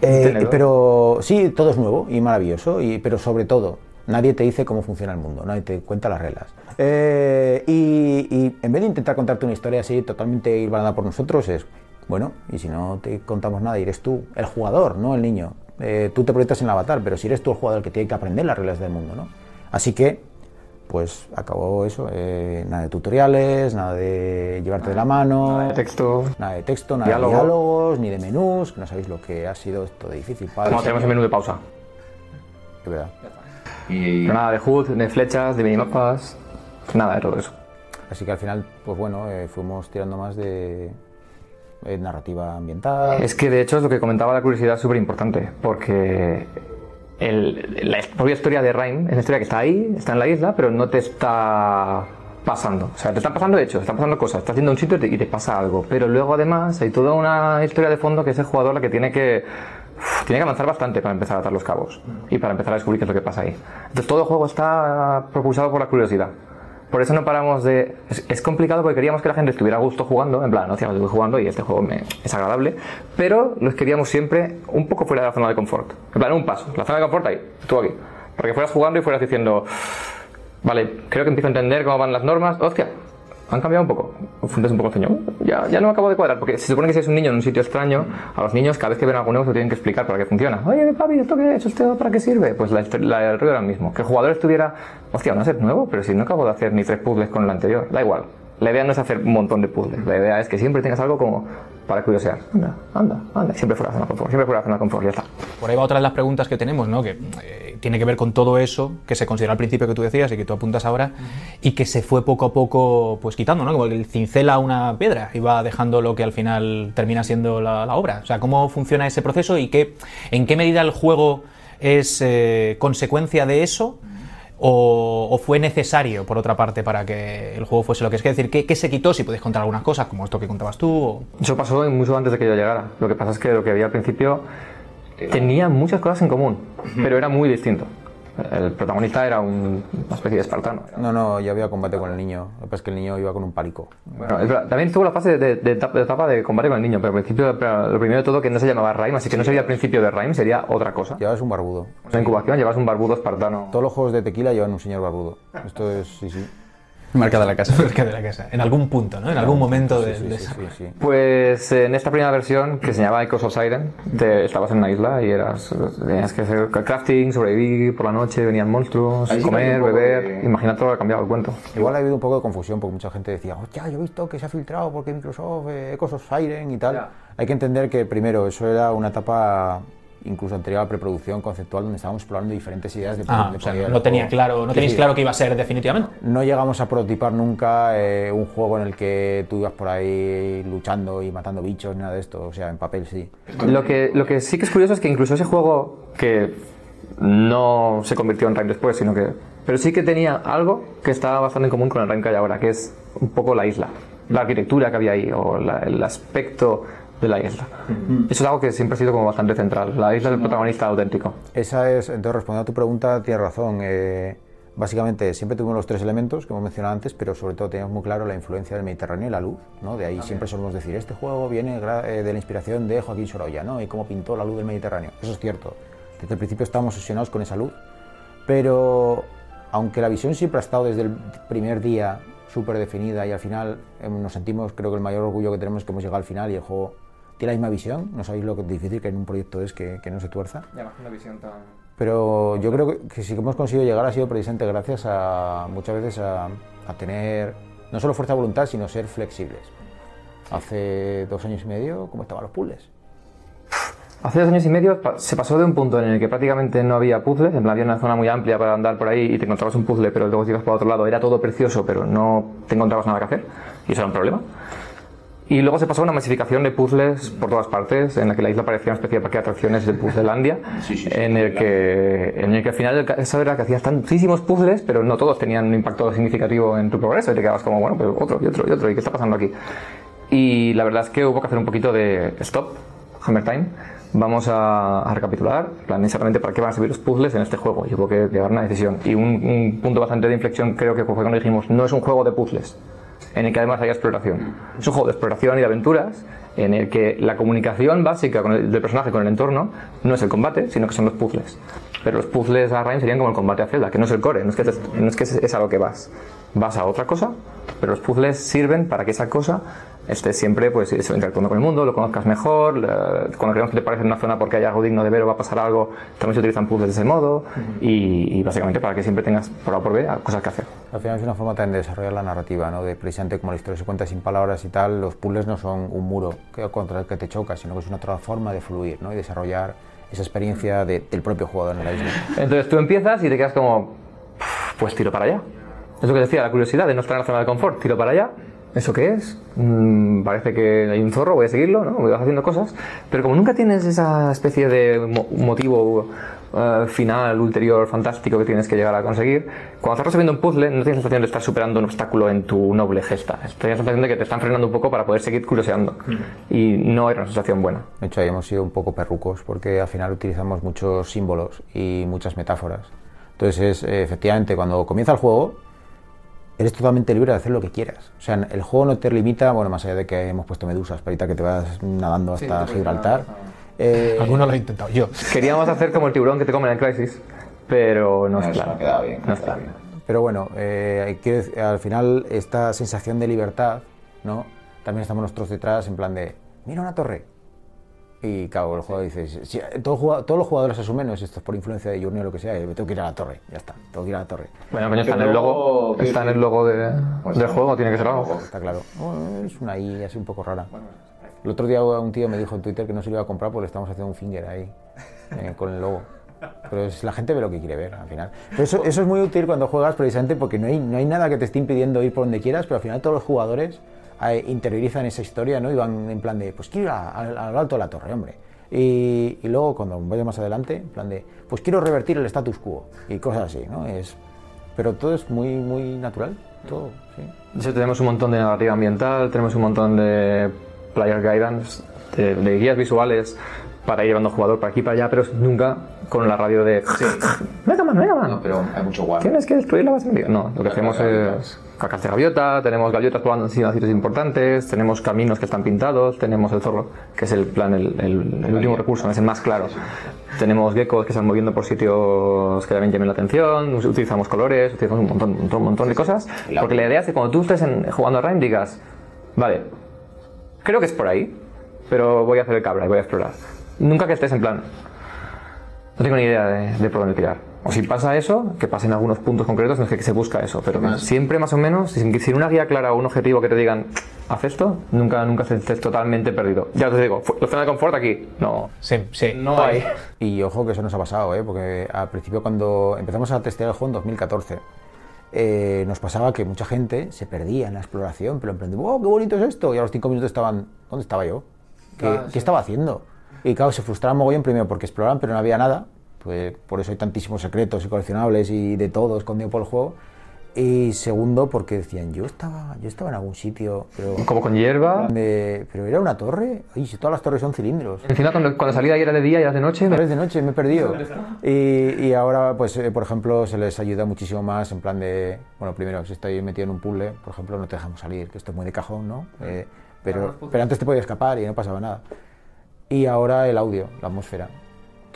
eh, pero sí, todo es nuevo y maravilloso, y, pero sobre todo, nadie te dice cómo funciona el mundo, nadie te cuenta las reglas. Eh, y, y en vez de intentar contarte una historia así totalmente irbanada por nosotros, es, bueno, y si no te contamos nada, eres tú, el jugador, no el niño. Eh, tú te proyectas en el avatar, pero si eres tú el jugador el que tiene que aprender las reglas del mundo, ¿no? Así que, pues acabó eso, eh, nada de tutoriales, nada de llevarte de la mano, Nada de texto. Nada de texto, nada Diálogo. de diálogos, ni de menús, que no sabéis lo que ha sido esto de difícil. Padre, Como tenemos el menú de pausa. Es verdad. Y nada de HUD, de flechas, de minimapas. Nada de todo eso. Así que al final, pues bueno, eh, fuimos tirando más de eh, narrativa ambiental. Es que de hecho es lo que comentaba la curiosidad súper importante, porque el- la propia historia de Rhyme es una historia que está ahí, está en la isla, pero no te está pasando. O sea, te están pasando hechos, te están pasando cosas, estás a un sitio y te, y te pasa algo. Pero luego además hay toda una historia de fondo que es el jugador la que tiene que tiene que avanzar bastante para empezar a atar los cabos y para empezar a descubrir qué es lo que pasa ahí. Entonces todo el juego está propulsado por la curiosidad. Por eso no paramos de... Es, es complicado porque queríamos que la gente estuviera a gusto jugando, en plan, no hacíamos estoy jugando y este juego me- es agradable, pero los queríamos siempre un poco fuera de la zona de confort. En plan, un paso. La zona de confort ahí, tú aquí. Para que fueras jugando y fueras diciendo, vale, creo que empiezo a entender cómo van las normas. Hostia, han cambiado un poco. Fundes un poco el ceño. Ya, ya no me acabo de cuadrar, porque se supone que si es un niño en un sitio extraño, a los niños cada vez que ven algo nuevo se lo tienen que explicar para qué funciona. Oye, papi, ¿esto qué es? ¿Esto para qué sirve? Pues la, la- el ruido era el mismo. Que el jugador estuviera, hostia, no es nuevo, pero si no acabo de hacer ni tres puzzles con el anterior. Da igual. La idea no es hacer un montón de puzzles. La idea es que siempre tengas algo como para curiosear. Anda, anda, anda. Siempre fuera de zona de confort, siempre fuera de zona de confort, ya está. Por ahí va otra de las preguntas que tenemos, ¿no? Que eh, tiene que ver con todo eso que se considera al principio que tú decías y que tú apuntas ahora y que se fue poco a poco pues quitando, ¿no? Como el cincela una piedra y va dejando lo que al final termina siendo la, la obra. O sea, ¿cómo funciona ese proceso y qué, en qué medida el juego es eh, consecuencia de eso? O, o fue necesario, por otra parte, para que el juego fuese lo que es? Es decir, ¿qué, qué se quitó? Si puedes contar algunas cosas, como esto que contabas tú. o- Eso pasó mucho antes de que yo llegara. Lo que pasa es que lo que había al principio tenía muchas cosas en común, pero era muy distinto. El protagonista era un- una especie de espartano. No, no, ya había combate con el niño. Lo que pasa es que el niño iba con un palico. Bueno, también estuvo la fase de, de etapa, de etapa de combate con el niño, pero al principio, lo primero de todo que no se llamaba Rhyme, así que no sería el principio de Rhyme, sería otra cosa. Llevas un barbudo. En incubación llevas un barbudo espartano. Todos los juegos de tequila llevan un señor barbudo. Esto es, sí, sí. Marca de la casa. De la casa. En algún punto, ¿no? En algún momento de, Sí, de sí, esa- sí, sí, sí. Pues en esta primera versión, que se llamaba Echoes of Siren, te- estabas en una isla y eras, tenías que hacer crafting, sobrevivir por la noche, venían monstruos, Ahí comer, beber. de- Imagina todo lo que ha cambiado el cuento. Igual ha habido un poco de confusión porque mucha gente decía, hostia, yo he visto que se ha filtrado porque Microsoft, eh, Echoes of Siren y tal. Ya. Hay que entender que primero eso era una etapa incluso anterior a la preproducción conceptual donde estábamos explorando diferentes ideas de Ah, o sea, no tenía juego. claro, no tenéis claro que iba a ser definitivamente. No llegamos a prototipar nunca eh, un juego en el que tú ibas por ahí luchando y matando bichos, ni nada de esto. O sea, en papel sí. Lo que, lo que sí que es curioso es que incluso ese juego que no se convirtió en Rhyme después, sino que... Pero sí que tenía algo que estaba bastante en común con el Rhyme que hay ahora, que es un poco la isla. La arquitectura que había ahí, o la- el aspecto de la isla. Eso es algo que siempre ha sido como bastante central. La isla del protagonista auténtico. Esa es, entonces respondiendo a tu pregunta, tienes razón. eh, básicamente siempre tuvimos los tres elementos que hemos mencionado antes, pero sobre todo teníamos muy claro la influencia del Mediterráneo y la luz. ¿no? De ahí siempre solemos decir, este juego viene eh, de la inspiración de Joaquín Sorolla, ¿no? Y cómo pintó la luz del Mediterráneo. Eso es cierto. Desde el principio estábamos obsesionados con esa luz. Pero aunque la visión siempre ha estado desde el primer día súper definida y al final eh, nos sentimos, creo que el mayor orgullo que tenemos es que hemos llegado al final y el juego tiene la misma visión. No sabéis lo que difícil que en un proyecto es que, que no se tuerza. una visión tan... Pero yo creo que, que sí que hemos conseguido llegar ha sido precisamente gracias a muchas veces a, a tener no solo fuerza de voluntad, sino ser flexibles. Hace dos años y medio, ¿cómo estaban los puzzles? Hace dos años y medio se pasó de un punto en el que prácticamente no había puzzles, en plan había una zona muy amplia para andar por ahí y te encontrabas un puzzle, pero luego si ibas por otro lado era todo precioso, pero no te encontrabas nada que hacer, y eso era un problema. Y luego se pasó a una masificación de puzzles por todas partes, en la que la isla parecía una especie de parque de atracciones de Puzzlelandia, en, el que, en el que al final eso era que hacías tantísimos puzzles, pero no todos tenían un impacto significativo en tu progreso, y te quedabas como, bueno, pero otro y otro y otro, ¿y qué está pasando aquí? Y la verdad es que hubo que hacer un poquito de stop, Hammer Time. Vamos a, a recapitular, plan, exactamente para qué van a servir los puzzles en este juego. Y hubo que llevar una decisión. Y un, un punto bastante de inflexión creo que fue cuando dijimos, no es un juego de puzzles en el que además haya exploración. Es un juego de exploración y de aventuras en el que la comunicación básica del personaje con el entorno no es el combate, sino que son los puzzles. Pero los puzzles a Rhyme serían como el combate a Zelda, que no es el core, no es que, te- no es, que es, es a lo que vas. Vas a otra cosa, pero los puzzles sirven para que esa cosa esté siempre pues, eso, interactuando con el mundo, lo conozcas mejor, la- cuando creemos que te parece una zona porque hay algo digno de ver o va a pasar algo, también se utilizan puzzles de ese modo y, y básicamente para que siempre tengas por A o por B cosas que hacer. Al final es una forma también de desarrollar la narrativa, ¿no? De precisamente como la historia se cuenta sin palabras y tal, los puzzles no son un muro contra el que te chocas, sino que es una otra forma de fluir, ¿no? Y desarrollar esa experiencia de- del propio jugador en la isla. Entonces tú empiezas y te quedas como, pues tiro para allá. Es lo que decía, la curiosidad de no estar en la zona de confort, tiro para allá. ¿Eso qué es? Mm, parece que hay un zorro, voy a seguirlo, ¿no? Vas haciendo cosas. Pero como nunca tienes esa especie de mo- motivo eh, final, ulterior, fantástico que tienes que llegar a conseguir, cuando estás resolviendo un puzzle no tienes la sensación de estar superando un obstáculo en tu noble gesta. Tienes la sensación de que te están frenando un poco para poder seguir curioseando. Y no era una sensación buena. De hecho, ahí hemos sido un poco perrucos porque al final utilizamos muchos símbolos y muchas metáforas. Entonces, eh, efectivamente, cuando comienza el juego, eres totalmente libre de hacer lo que quieras. O sea, el juego no te limita, bueno, más allá de que hemos puesto medusas para evitar que te vas nadando hasta Gibraltar. Eh, Algunos lo he intentado yo. Queríamos hacer como el tiburón que te come en el Crisis, pero no, es eso claro. no queda bien, No no es queda claro. bien. Pero bueno, eh, quiero decir, al final esta sensación de libertad, ¿no? También estamos nosotros detrás en plan de, mira una torre. Y claro, el jugador dice, si, todo todos los jugadores asumen, no es esto es por influencia de Journey o lo que sea, y me tengo que ir a la torre, ya está, tengo que ir a la torre. Bueno, coño, está en el logo, ¿qué está en el logo de- Pues del sí. juego, tiene que ser algo. Está claro. Bueno, es una I así un poco rara. El otro día un tío me dijo en Twitter que no se lo iba a comprar porque le estamos haciendo un finger ahí, eh, con el logo. Pero es, la gente ve lo que quiere ver al final. Pero eso, eso es muy útil cuando juegas precisamente porque no hay, no hay nada que te esté impidiendo ir por donde quieras, pero al final todos los jugadores eh, interiorizan esa historia ¿no? y van en plan de, pues quiero ir a- al, al alto de la torre, hombre. Y, y luego cuando vaya más adelante, en plan de, pues quiero revertir el status quo y cosas así, ¿no? Es, pero todo es muy, muy natural, todo, sí. De hecho, tenemos un montón de narrativa ambiental, tenemos un montón de player guidance, de, de guías visuales para ir llevando al jugador para aquí y para allá, pero nunca con la radio de Mega Man, Mega Man. No, pero hay mucho guardia. Tienes que destruir la base. No, lo que hacemos es cacas de gaviota, tenemos gaviotas volando encima de sitios importantes, tenemos caminos que están pintados, tenemos el zorro, que es el plan, el, el- el último recurso, es el más claro. Tenemos geckos que se van moviendo por sitios que también llamen la atención, utilizamos colores, utilizamos un montón, un montón, un montón de cosas, porque la idea es que cuando tú estés en- jugando a Rhyme digas, vale, creo que es por ahí, pero voy a hacer el cabra y voy a explorar. Nunca que estés en plan, no tengo ni idea de, de por dónde tirar. O si pasa eso, que pasen algunos puntos concretos en los que se busca eso. Pero Más. siempre más o menos, sin, sin una guía clara o un objetivo que te digan, haz esto, nunca, nunca estés totalmente perdido. Ya te digo, la zona de confort aquí, no. Sí, sí. No hay. Y ojo que eso nos ha pasado, ¿eh? porque al principio cuando empezamos a testear el juego en 2014, eh, nos pasaba que mucha gente se perdía en la exploración, pero de, ¡wow, qué bonito es esto! Y a los cinco minutos estaban, ¿dónde estaba yo? ¿Qué, ¿qué estaba haciendo? Y claro, se frustraban mogollón primero porque exploraban pero no había nada, pues por eso hay tantísimos secretos y coleccionables y de todo escondido por el juego. Y segundo, porque decían, yo estaba, yo estaba en algún sitio, pero, Como con hierba. de- pero era una torre. Ay, si todas las torres son cilindros. Encima cuando, cuando salí de ahí era de día y era de noche. Pero es de noche, me he perdido. Y, y ahora, pues, eh, por ejemplo, se les ayuda muchísimo más en plan de, bueno, primero, si estoy metido en un puzzle, por ejemplo, no te dejamos salir, que esto es muy de cajón, ¿no? Eh, pero, pero antes te podías escapar y no pasaba nada. Y ahora el audio, la atmósfera.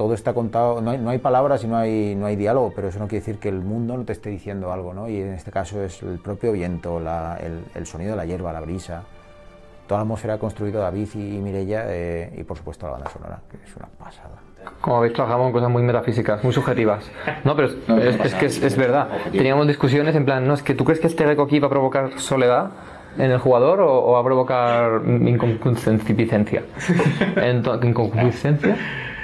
Todo está contado, no hay, no hay palabras y no hay, no hay diálogo, pero eso no quiere decir que el mundo no te esté diciendo algo, ¿no? Y en este caso es el propio viento, la- el, el sonido de la hierba, la brisa, toda la atmósfera ha construido David y, y Mirella, eh, y por supuesto la banda sonora, que es una pasada. Como veis, trabajamos en cosas muy metafísicas, muy subjetivas. No, pero es, es- es que es, es verdad. Teníamos discusiones en plan, no, es que tú crees que este eco aquí va a provocar soledad en el jugador o, o va a provocar inconcupiscencia. ¿Inconcupiscencia?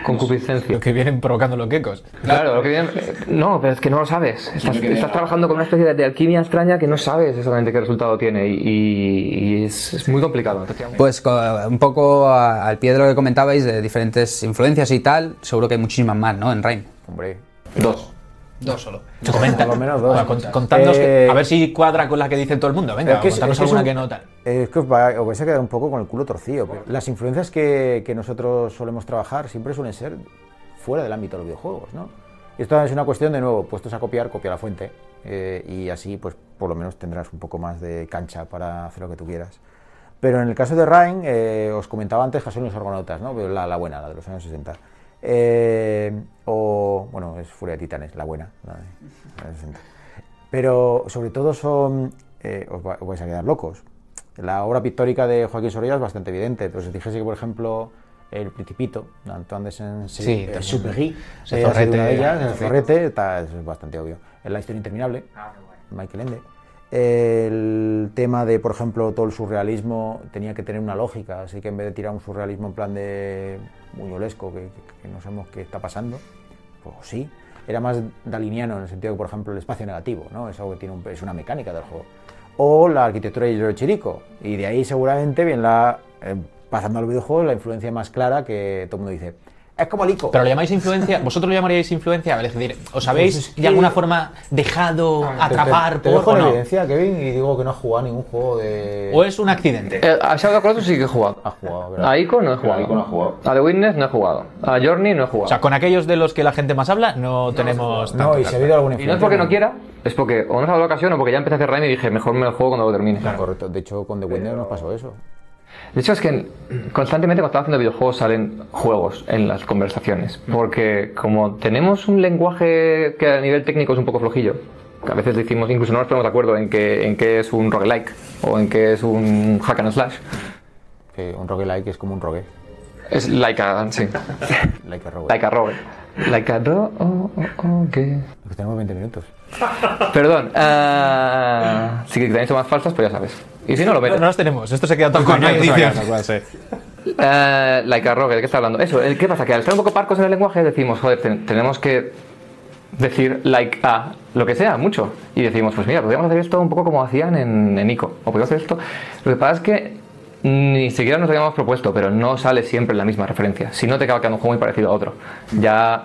Concupiscencia. Lo que vienen provocando los geckos. Claro, lo que viene... No, pero es que no lo sabes. Estás, estás trabajando con una especie de, de alquimia extraña que no sabes exactamente qué resultado tiene y, y- y es, es muy complicado. Pues un poco a- al pie de lo que comentabais de diferentes influencias y tal, seguro que hay muchísimas más, ¿no? En Rain. Hombre, Dos. Dos solo. Comenta. por lo menos dos. Bueno, cont- contadnos que- Eh, a ver si cuadra con la que dice todo el mundo. Venga, Es que contanos es que es alguna un- que no tal. Es que os, va- os vais a quedar un poco con el culo torcido. pero las influencias que, que nosotros solemos trabajar siempre suelen ser fuera del ámbito de los videojuegos, ¿no? Y esto es una cuestión, de nuevo, puestos a copiar, copia la fuente. eh, y así, pues, por lo menos tendrás un poco más de cancha para hacer lo que tú quieras. Pero en el caso de Rhyme, eh, os comentaba antes Jason y los Argonautas, ¿no? Pero La, la buena, la de los años 60. Eh, o, bueno, es Furia de Titanes, la buena, la de, la de 60. Pero sobre todo son, eh, os, va- os vais a quedar locos. La obra pictórica de Joaquín Sorolla es bastante evidente. Entonces, dijese que, por ejemplo, El Principito, de Antoine de Sí, Saint-Exupéry, Ese eh, zorrete. una de ellas, el zorrete, está- es bastante obvio. Es la historia interminable, Michael Ende. El tema de, por ejemplo, todo el surrealismo tenía que tener una lógica, así que en vez de tirar un surrealismo en plan de buñolesco, que, que- no sabemos qué está pasando, pues sí, era más daliniano en el sentido que, por ejemplo, el espacio negativo, ¿no? Es algo que tiene un- es una mecánica del juego. O la arquitectura de Chirico, y de ahí seguramente viene la, eh, pasando al videojuego, la influencia más clara que todo el mundo dice, es como el ICO. Pero lo llamáis influencia, vosotros lo llamaríais influencia, es decir, ¿os habéis es que- de alguna forma dejado Te- te- atrapar te, por dejo no? evidencia, Kevin, y digo que no has jugado ningún juego de... ¿O es un accidente? Eh, a Shadow Colossus sí que he jugado. Has jugado, ¿verdad? A Ico no he jugado. Ico no he jugado. A The Witness no he jugado. A Journey no he jugado. O sea, con aquellos de los que la gente más habla, no, tenemos No, tanto y si ha habido alguna y no es influencia. porque no quiera, es porque o no se ha dado la ocasión o porque ya empecé a hacer Rime y dije, mejor me lo juego cuando lo termine. Correcto, de hecho con The Witness nos pasó eso. De hecho, es que constantemente cuando estaba haciendo videojuegos salen juegos en las conversaciones. Porque como tenemos un lenguaje que a nivel técnico es un poco flojillo, que a veces decimos, incluso no nos ponemos de acuerdo en qué en qué es un roguelike o en qué es un hack and slash. Que un roguelike es como un rogue, Es like a, sí, like a rogue. like a rogue. Like a ro, oh, oh, okay. Es que tenemos 20 minutos. Perdón, ah, si tenéis más falsas, pues ya sabes. Y si no, lo meto. No las tenemos, esto se queda todo con. Eh, like a Rogue, ¿de qué está hablando? Eso, ¿el- ¿qué pasa? Que al estar un poco parcos en el lenguaje decimos, joder, ten- tenemos que decir like a lo que sea, mucho. Y decimos, pues mira, podríamos hacer esto un poco como hacían en, en ICO. O podríamos hacer esto. Lo que pasa es que ni siquiera nos lo habíamos propuesto, pero no sale siempre la misma referencia. Si no te acaba quedando un juego muy parecido a otro. Ya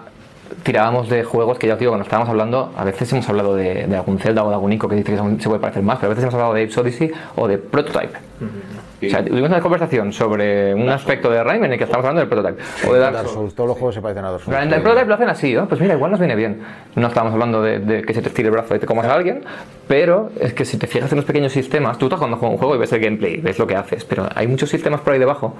tirábamos de juegos que ya os digo, cuando estábamos hablando, a veces hemos hablado de, algún Zelda o de algún ICO que dice que se puede parecer más, pero a veces hemos hablado de Apes Odyssey o de Prototype. O sea, tuvimos una conversación sobre un aspecto de Rime en el que estamos hablando del Prototype. O de Dark Dark Souls. Souls, todos los juegos se parecen a Dark Souls. En el Prototype lo hacen así, ¿no? Pues mira, igual nos viene bien. No estamos hablando de, de que se te estire el brazo y te comas a alguien, pero es que si te fijas en los pequeños sistemas, tú estás jugando un juego y ves el gameplay, ves lo que haces, pero hay muchos sistemas por ahí debajo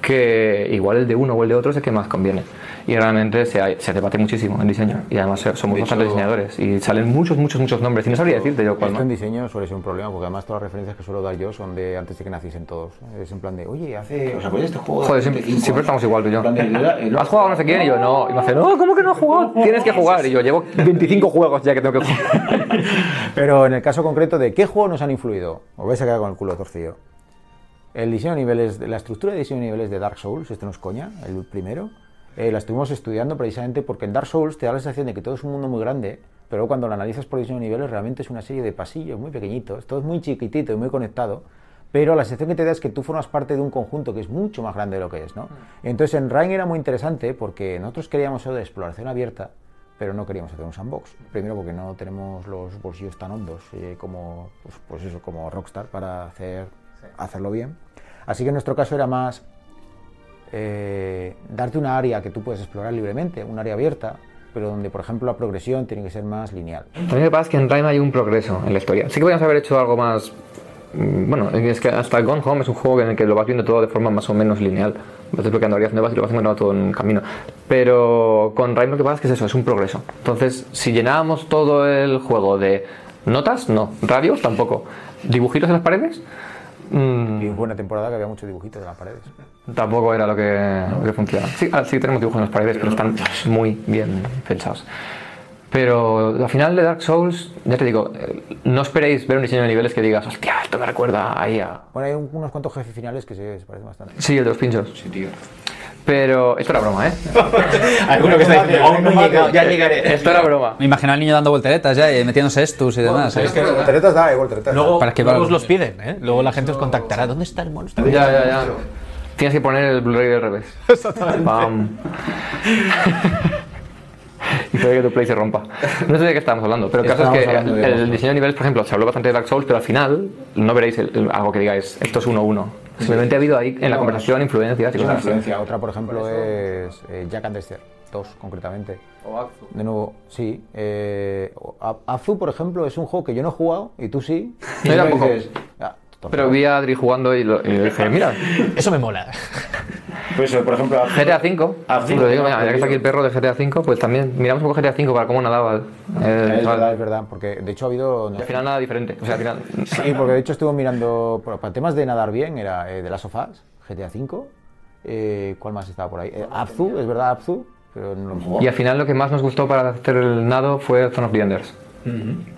que igual el de uno o el de otro es el que más conviene. Y realmente se, se debate muchísimo en diseño. Y además somos bastantes diseñadores y salen muchos, muchos, muchos nombres. Y no sabría decirte yo cuál Esto en diseño suele ser un problema porque además todas las referencias que suelo dar yo son de antes de que naciesen todos. Es en plan de, oye, hace. ¿Os acordáis de este juego? de Joder, siempre, 25 siempre estamos igual tú y yo. ¿Has jugado no sé quién? Y yo, no. Y me hace, no, ¿cómo que no has jugado? Tienes que jugar. Y yo, llevo 25 juegos ya que tengo que jugar. Pero en el caso concreto de qué juegos nos han influido, os vais a quedar con el culo torcido. El diseño de niveles, la estructura de diseño de niveles de Dark Souls, esto no es coña, el primero, eh, la estuvimos estudiando precisamente porque en Dark Souls te da la sensación de que todo es un mundo muy grande, pero cuando lo analizas por diseño de niveles realmente es una serie de pasillos muy pequeñitos, todo es muy chiquitito y muy conectado, pero la sensación que te da es que tú formas parte de un conjunto que es mucho más grande de lo que es, ¿no? Entonces en Rhyme era muy interesante porque nosotros queríamos eso de exploración abierta, pero no queríamos hacer un sandbox. Primero porque no tenemos los bolsillos tan hondos eh, como, pues, pues eso, como Rockstar para hacer, hacerlo bien. Así que en nuestro caso era más eh, darte una área que tú puedes explorar libremente, un área abierta, pero donde, por ejemplo, la progresión tiene que ser más lineal. También que pasa es que en Rime hay un progreso en la historia. Sí que podríamos haber hecho algo más. Bueno, es que hasta Gone Home es un juego en el que lo vas viendo todo de forma más o menos lineal. Vas desbloqueando áreas nuevas y lo vas encontrando todo en un camino. Pero con Rime lo que pasa es que es eso, es un progreso. Entonces, si llenábamos todo el juego de notas, no. Radios, tampoco. Dibujitos en las paredes, mm, Y una temporada que había muchos dibujitos en las paredes. Tampoco era lo que, lo que funcionaba. Sí, ah, sí tenemos dibujos en las paredes, pero están muy bien pensados. Pero al final de Dark Souls, ya te digo, no esperéis ver un diseño de niveles que digas, hostia, esto me recuerda ahí a... Bueno, hay un- unos cuantos jefes finales que se, se parecen bastante. Sí, el de los pinchos. Sí, tío. Pero esto era broma, ¿eh? Alguno que está diciendo, aún no he llegado, ya llegaré. Esto era broma. Me imagino al niño dando volteretas ya y metiéndose estus y demás. ¿eh? Volteretas da, eh, volteretas. Luego, Para que luego os los piden, ¿eh? Luego la gente os contactará. ¿Dónde está el monstruo? Ya, ya, ya. Tienes que poner el Blu-ray del revés. Pam. y puede que tu play se rompa. No sé de qué estábamos hablando, pero el caso es que el Dark diseño de niveles, por ejemplo, se habló bastante de Dark Souls, pero al final no veréis el- el- algo que digáis, esto es 1-1. Simplemente ha habido ahí en la conversación influencias y cosas influencia. Otra, por ejemplo, es eh, Jack and Dexter 2, concretamente. De nuevo, sí. Eh, Azu, por ejemplo, es un juego que yo no he jugado y tú sí. Y No, yo me tampoco. dices, ah. Pero vi a Adri jugando y, lo- y dije, mira, Eso me mola. Pues, eh, por ejemplo, GTA V. Lo digo, mira, ya que está aquí el perro de GTA V, pues también miramos un poco GTA V para cómo nadaba. el- el Es chaval. verdad, es verdad, porque de hecho ha habido... Al final nada diferente. O sea, al final. Sí, porque de hecho estuve mirando, por- para temas de nadar bien, era eh, de las sofás, GTA V, eh, ¿cuál más estaba por ahí? Eh, Abzu, es verdad, Abzu, pero no lo Y al final lo que más nos gustó para hacer el nado fue Zone of the Enders.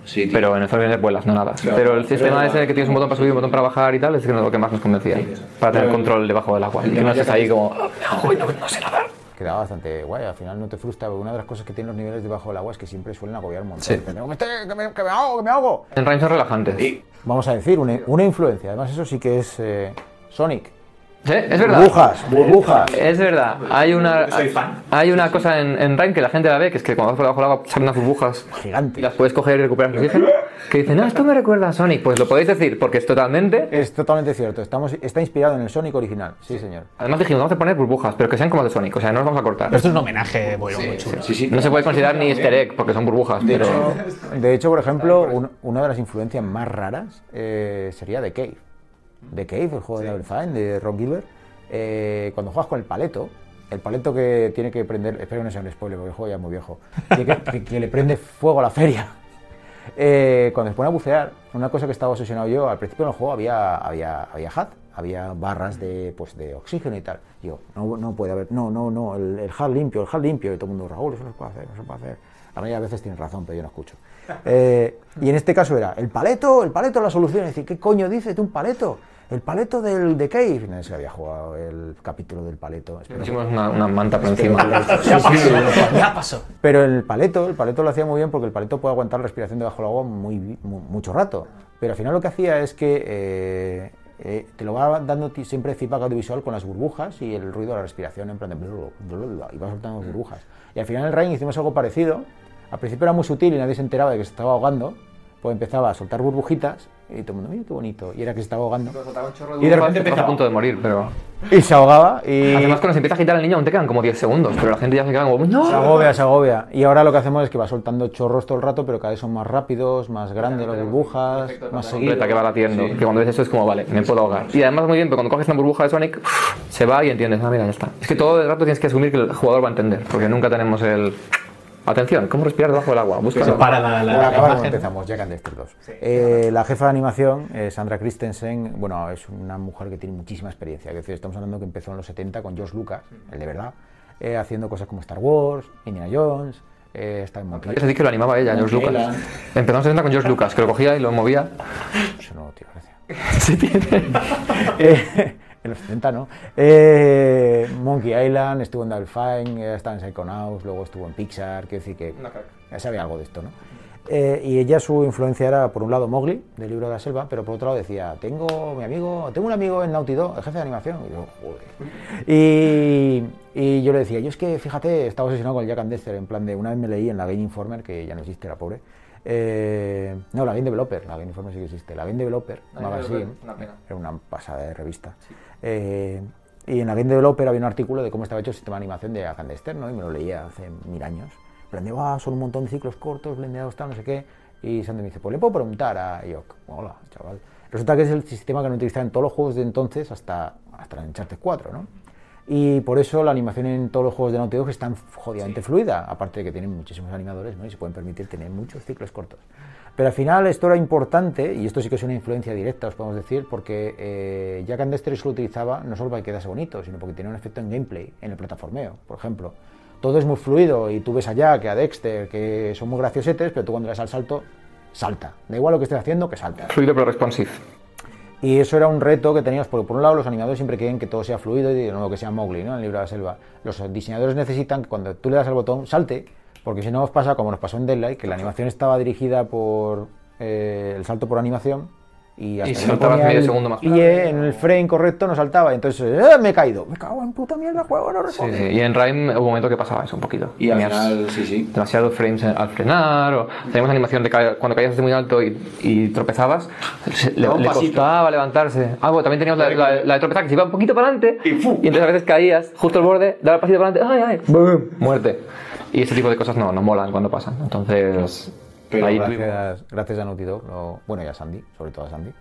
Sí. Pero en the Enders vuelas, no nada. pero el sistema ese que tienes un botón para subir y un botón para bajar y tal es lo que más nos convencía. Para tener control debajo del agua. Y que no estés ahí como. "Ah, me ahogo y no, no sé nadar. quedaba bastante guay, al final no te frustra, una de las cosas que tienen los niveles debajo del agua es que siempre suelen agobiar un montón. Sí. Que, que, que me, que me hago, que me hago. En Rhyme son relajantes. Vamos a decir, una, una influencia, además eso sí que es eh, Sonic. Sí, es verdad. Burbujas, burbujas. Es verdad, hay una, hay una cosa en, en Rhyme que la gente la ve, que es que cuando vas por debajo del agua salen unas burbujas y Gigante. las puedes coger y recuperar oxígeno. Que dicen, no, esto me recuerda a Sonic. Pues lo podéis decir, porque es totalmente. Es totalmente cierto, estamos, está inspirado en el Sonic original, sí señor. Además dijimos, vamos a poner burbujas, pero que sean como de Sonic, o sea, no nos vamos a cortar. Pero esto es un homenaje bueno, muy chulo. Sí, sí. No se puede considerar ni easter egg, porque son burbujas, pero... De hecho, por ejemplo, un- una de las influencias más raras eh, sería The Cave. The Cave, el juego de Double Fine de Ron Gilbert. eh, cuando juegas con el paleto, el paleto que tiene que prender, espero que no sea un spoiler porque el juego ya es muy viejo, que, que- que le prende fuego a la feria. Eh, cuando se pone a bucear, una cosa que estaba obsesionado yo, al principio del juego había, había, había HUD, había barras de, pues, de oxígeno y tal. Yo, no, no puede haber, no, no, no, el, el HUD limpio, el HUD limpio, y todo el mundo, Raúl, eso no se puede hacer, no se puede hacer. Ahora ya a veces tienes razón, pero yo no escucho. Eh, y en este caso era, el paleto, el paleto la solución. Es decir, ¿qué coño dices de un paleto? El paleto del de Cave. Y nadie se había jugado el capítulo del paleto. Pusimos una, una manta por encima. Ya pasó. pero el paleto, el paleto lo hacía muy bien porque el paleto puede aguantar la respiración debajo del agua muy, vi- mu- mucho rato. Pero al final lo que hacía es que eh, eh, te lo va dando siempre feedback audiovisual con las burbujas y el ruido de la respiración en plan de blul, blul, blul, y va soltando burbujas. Y al final en el Rain hicimos algo parecido. Al principio era muy sutil y nadie se enteraba de que se estaba ahogando. Pues empezaba a soltar burbujitas y todo el mundo, mira qué bonito. Y era que se estaba ahogando. Y de repente empezó a punto de morir, pero... Y se ahogaba y... Además, cuando se empieza a agitar el niño aún te quedan como 10 segundos, pero la gente ya se queda como... ¡No! Se agobia, se agobia. Y ahora lo que hacemos es que va soltando chorros todo el rato, pero cada vez son más rápidos, más grandes las burbujas, más completa que va latiendo. Que cuando ves eso es como, vale, me puedo ahogar. Y además, muy bien, pero cuando coges una burbuja de Sonic, se va y entiendes, ah, mira, ya está. Es que todo el rato tienes que asumir que el jugador va a entender, porque nunca tenemos el. Atención, ¿cómo respirar debajo del agua? Búscalo. Para la, la, empezamos, Jack and Dexter 2. Eh, la jefa de animación, eh, Sandra Christensen, bueno, es una mujer que tiene muchísima experiencia. Es decir, estamos hablando que empezó en los 70 con George Lucas, el de verdad, eh, haciendo cosas como Star Wars, Indiana Jones, eh, está en Monkey. Eso sí que lo animaba ella, George Lucas. Empezamos a con George Lucas, que lo cogía y lo movía. Eso no, tío, gracias. Eh, en los 70 no. Eh, Monkey Island, estuvo en Double Fine, eh, estaba en Psychonauts, luego estuvo en Pixar, quiero decir que ya sabía algo de esto, ¿no? Eh, y ella su influencia era, por un lado, Mowgli, del libro de la selva, pero por otro lado decía, tengo mi amigo, tengo un amigo en Naughty Dog, el jefe de animación. Y yo, joder. Y, y yo le decía, yo es que, fíjate, estaba obsesionado con el Jack and Dexter, en plan de, una vez me leí en la Game Informer, que ya no existe, era pobre, eh, no, la Game Developer, la Game Informer sí que existe, la Game Developer, Magazine, era una pasada de revista. Eh, y en la Game Developer había un artículo de cómo estaba hecho el sistema de animación de Jack and Dexter, ¿no? Y me lo leía hace mil años. Aprendí, ah, son un montón de ciclos cortos, blendeados, tal, no sé qué. Y Sandy me dice, pues le puedo preguntar a Yok. Hola, chaval. Resulta que es el sistema que no utilizaban en todos los juegos de entonces hasta, hasta el Uncharted 4, ¿no? Y por eso la animación en todos los juegos de Naughty Dog es tan jodidamente fluida, aparte de que tienen muchísimos animadores ¿no? y se pueden permitir tener muchos ciclos cortos. Pero al final esto era importante, y esto sí que es una influencia directa, os podemos decir, porque eh, Jack and Dexter lo utilizaba no solo para que quedase bonito, sino porque tenía un efecto en gameplay, en el plataformeo, por ejemplo. Todo es muy fluido y tú ves a Jack, a Dexter, que son muy graciosetes, pero tú cuando le das al salto, salta. Da igual lo que estés haciendo, que salta. Fluido pero responsive. Y eso era un reto que teníamos, porque por un lado los animadores siempre quieren que todo sea fluido y de nuevo que sea Mowgli, ¿no? En el libro de la selva. Los diseñadores necesitan que cuando tú le das al botón salte, porque si no os pasa como nos pasó en Deadlight, que la animación estaba dirigida por eh, el salto por animación y hasta Y saltabas ponía medio el segundo más. Y en el frame correcto no saltaba, entonces ¡eh, me he caído. Me cago en puta mierda, juego, no Sí, responde. sí. Y en Rime hubo un momento que pasaba eso un poquito. Y al final, sí, sí. demasiados frames al frenar, o teníamos animación de ca- cuando caías desde muy alto y, y tropezabas, se- le, le costaba levantarse. Ah, bueno, también teníamos la, la- la de tropezar que se iba un poquito para adelante Y ¡fu! entonces a veces caías justo al borde, daba el pasito para adelante, ¡ay, ay! ¡Boom! Muerte. Y ese tipo de cosas no, no molan cuando pasan. Entonces, Pero ahí gracias, gracias a Naughty Dog, bueno, y a Sandy, sobre todo a Sandy.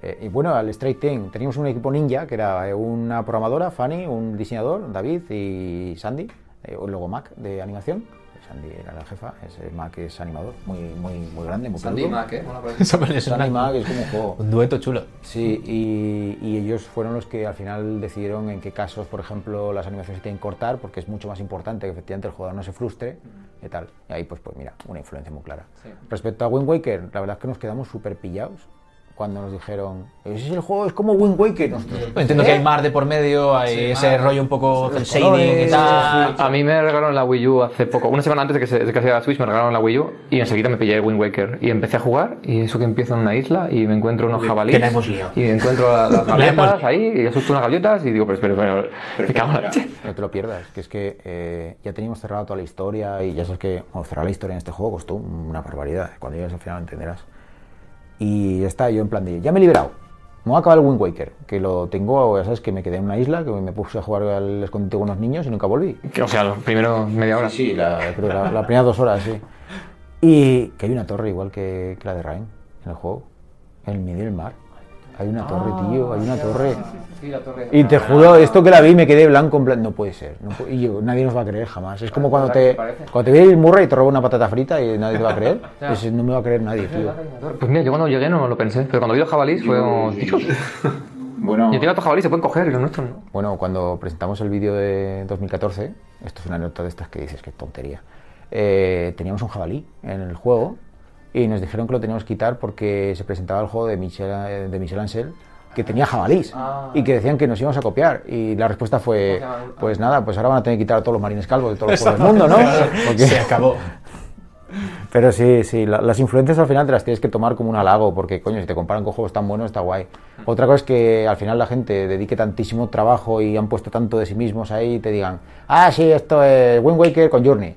Eh, y bueno, al Straight Team, teníamos un equipo ninja que era eh, una programadora, Fanny, un diseñador, David y Sandy, eh, luego Mac de animación. Sandy era la jefa, ese Mac es animador, muy, muy, muy grande, muy Sandy peludo. Mac, ¿eh? Suena Sandy Mac es como un juego. Un dueto chulo. Sí, y, y ellos fueron los que al final decidieron en qué casos, por ejemplo, las animaciones se tienen que cortar, porque es mucho más importante que efectivamente el jugador no se frustre y tal. Y ahí, pues, pues mira, una influencia muy clara. Respecto a Wind Waker, la verdad es que nos quedamos súper pillados cuando nos dijeron, ese es el juego, es como Wind Waker. Nosotros, Entiendo que hay mar de por medio, hay ese rollo un poco del shading y tal. A mí me regalaron la Wii U hace poco, una semana antes de que se de que la Switch me regalaron la Wii U y enseguida me pillé Wind Waker y empecé a jugar y eso que empiezo en una isla y me encuentro unos jabalíes y encuentro a las La hemos gaviotas ahí y asusto unas gaviotas y digo, pero espera, espera, me cago en la leche. No te lo pierdas, que es que eh, ya teníamos cerrado toda la historia y ya sabes que bueno, cerrar la historia en este juego costó una barbaridad. Cuando llegues al final lo entenderás. Y ya está, yo en plan de, ya me he liberado. Me voy a acabar el Wind Waker, que lo tengo, ya sabes, que me quedé en una isla, que me puse a jugar al escondite con unos niños y nunca volví. Que, O sea, los primeros media hora. Sí, la, creo que la, las primeras dos horas, sí. Y que hay una torre igual que, que la de Ryan en el juego, en el medio del mar. Hay una torre, tío, hay una torre. Y te juro, esto que la vi me quedé blanco en plan, no puede ser. no y yo, nadie nos va a creer jamás. Es como cuando te, cuando te ve el Murray y te roba una patata frita y nadie te va a creer. Pues no me va a creer nadie, tío. Pues mira, yo cuando llegué no lo pensé, pero cuando vi los jabalíes fue como, "Dios". Bueno, Y encima estos jabalíes se pueden coger y los nuestros no. Bueno, cuando presentamos el vídeo de 2014, esto es una nota de estas que dices, qué tontería, eh, teníamos un jabalí en el juego y nos dijeron que lo teníamos que quitar porque se presentaba el juego de Michel, eh, de Michel Ancel que tenía jabalís y que decían que nos íbamos a copiar y la respuesta fue pues nada pues ahora van a tener que quitar a todos los marines calvos de todos los juegos del mundo ¿no? Porque- Se acabó. pero sí, sí, la- las influencias al final te las tienes que tomar como un halago, porque coño, si te comparan con juegos tan buenos está guay. Otra cosa es que al final la gente dedique tantísimo trabajo y han puesto tanto de sí mismos ahí y te digan, ah, sí, esto es Wind Waker con Journey.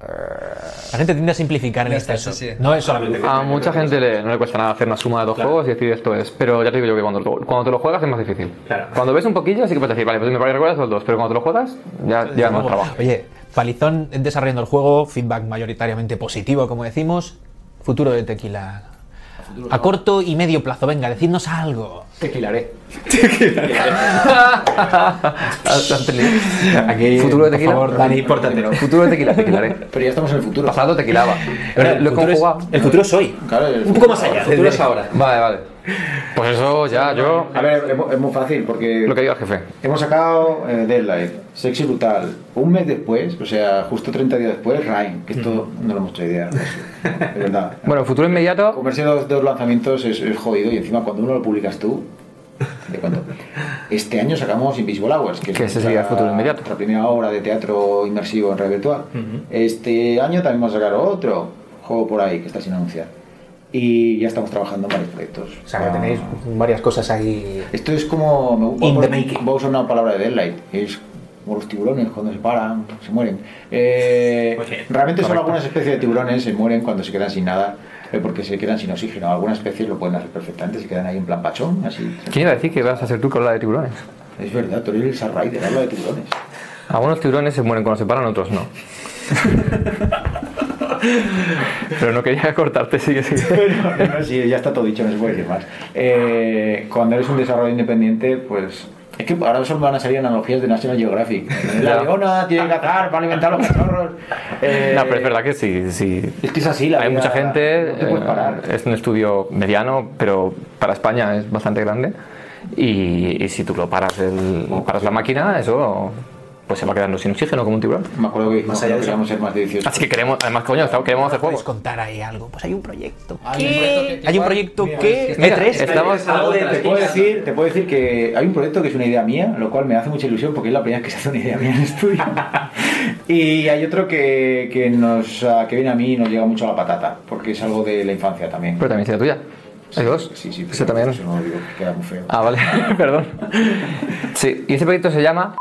La gente tiende a simplificar en sí, sí. No es solamente. A mucha gente le- no le cuesta nada hacer una suma de dos juegos y decir esto es, pero ya te digo yo que cuando, cuando te lo juegas es más difícil. Cuando ves un poquillo sí que puedes decir, vale, pues me recuerdas los dos, pero cuando te lo juegas ya, ya no trabajo. Oye, Palizón desarrollando el juego, feedback mayoritariamente positivo, como decimos. Futuro de tequila. A corto y medio plazo, venga, decidnos algo. Tequilaré. Aquí, Futuro de por tequila. favor, Dani, pórtatelo. Futuro de tequila, tequilaré. pero ya estamos en el futuro. Pasado tequilaba. Pero lo he conjugado. el futuro es hoy. Claro, el Un poco más allá. El futuro es ahora. Vale, vale. Pues eso ya, yo. A ver, es, mu- es muy fácil porque Lo que diga el jefe. hemos sacado eh, Deadlight, Sexy Brutal. Un mes después, o sea, justo 30 días después, Rhyme, que esto no lo hemos hecho idea. de eso, De verdad. Bueno, futuro inmediato. Comerse dos, dos lanzamientos es, es jodido y encima cuando uno lo publicas tú. Te cuento. Este año sacamos Invisible Hours, que es Que ese nuestra- sería el futuro inmediato. nuestra primera obra de teatro inmersivo en red virtual. Este año también vamos a sacar otro juego por ahí que está sin anunciar. Y ya estamos trabajando en varios proyectos. O sea, que tenéis varias cosas ahí. Esto es como. Voy, In a the making. voy a usar una palabra de Deadlight. Es como los tiburones cuando se paran, se mueren. Eh, realmente son correcto. algunas especies de tiburones, se mueren cuando se quedan sin nada, eh, porque se quedan sin oxígeno. Algunas especies lo pueden hacer perfectamente, se quedan ahí en plan pachón, así. ¿Quién iba a decir que vas a ser tú con la de tiburones? Es verdad, tú eres el Rider, habla de tiburones. Algunos tiburones se mueren cuando se paran, otros no. Pero no quería cortarte, sigue, sigue. Pero, sí, ya está todo dicho, no se puede decir más. Eh, cuando eres un desarrollo independiente, pues. Es que ahora solo van a salir analogías de National Geographic. La leona tiene que para alimentar a los cachorros. Eh, No, pero es verdad que sí, sí. Es que es así, la Hay vida- mucha gente, no eh, parar. es un estudio mediano, pero para España es bastante grande. Y, y si tú lo paras, el, paras la máquina, eso pues se va quedando sin oxígeno como un tiburón. Me acuerdo que Más allá de queríamos ser más de 18. Así que queremos, además, coño, estamos- queremos hacer ¿Puedes juegos. contar ahí algo? Pues hay un proyecto. Hay un proyecto que- que Hay un proyecto mira, que... es que Mira, E3. estamos... algo de Te puedo, decir, te puedo decir que hay un proyecto que es una idea mía, lo cual me hace mucha ilusión porque es la primera vez que se hace una idea mía en estudio. y hay otro que, que, nos, que viene a mí y nos llega mucho a la patata, porque es algo de la infancia también. Pero también es tuya. Hay dos. Sí, sí, Ese pero también. eso no lo digo, que queda muy feo. Ah, vale, perdón. Sí, y ese proyecto se llama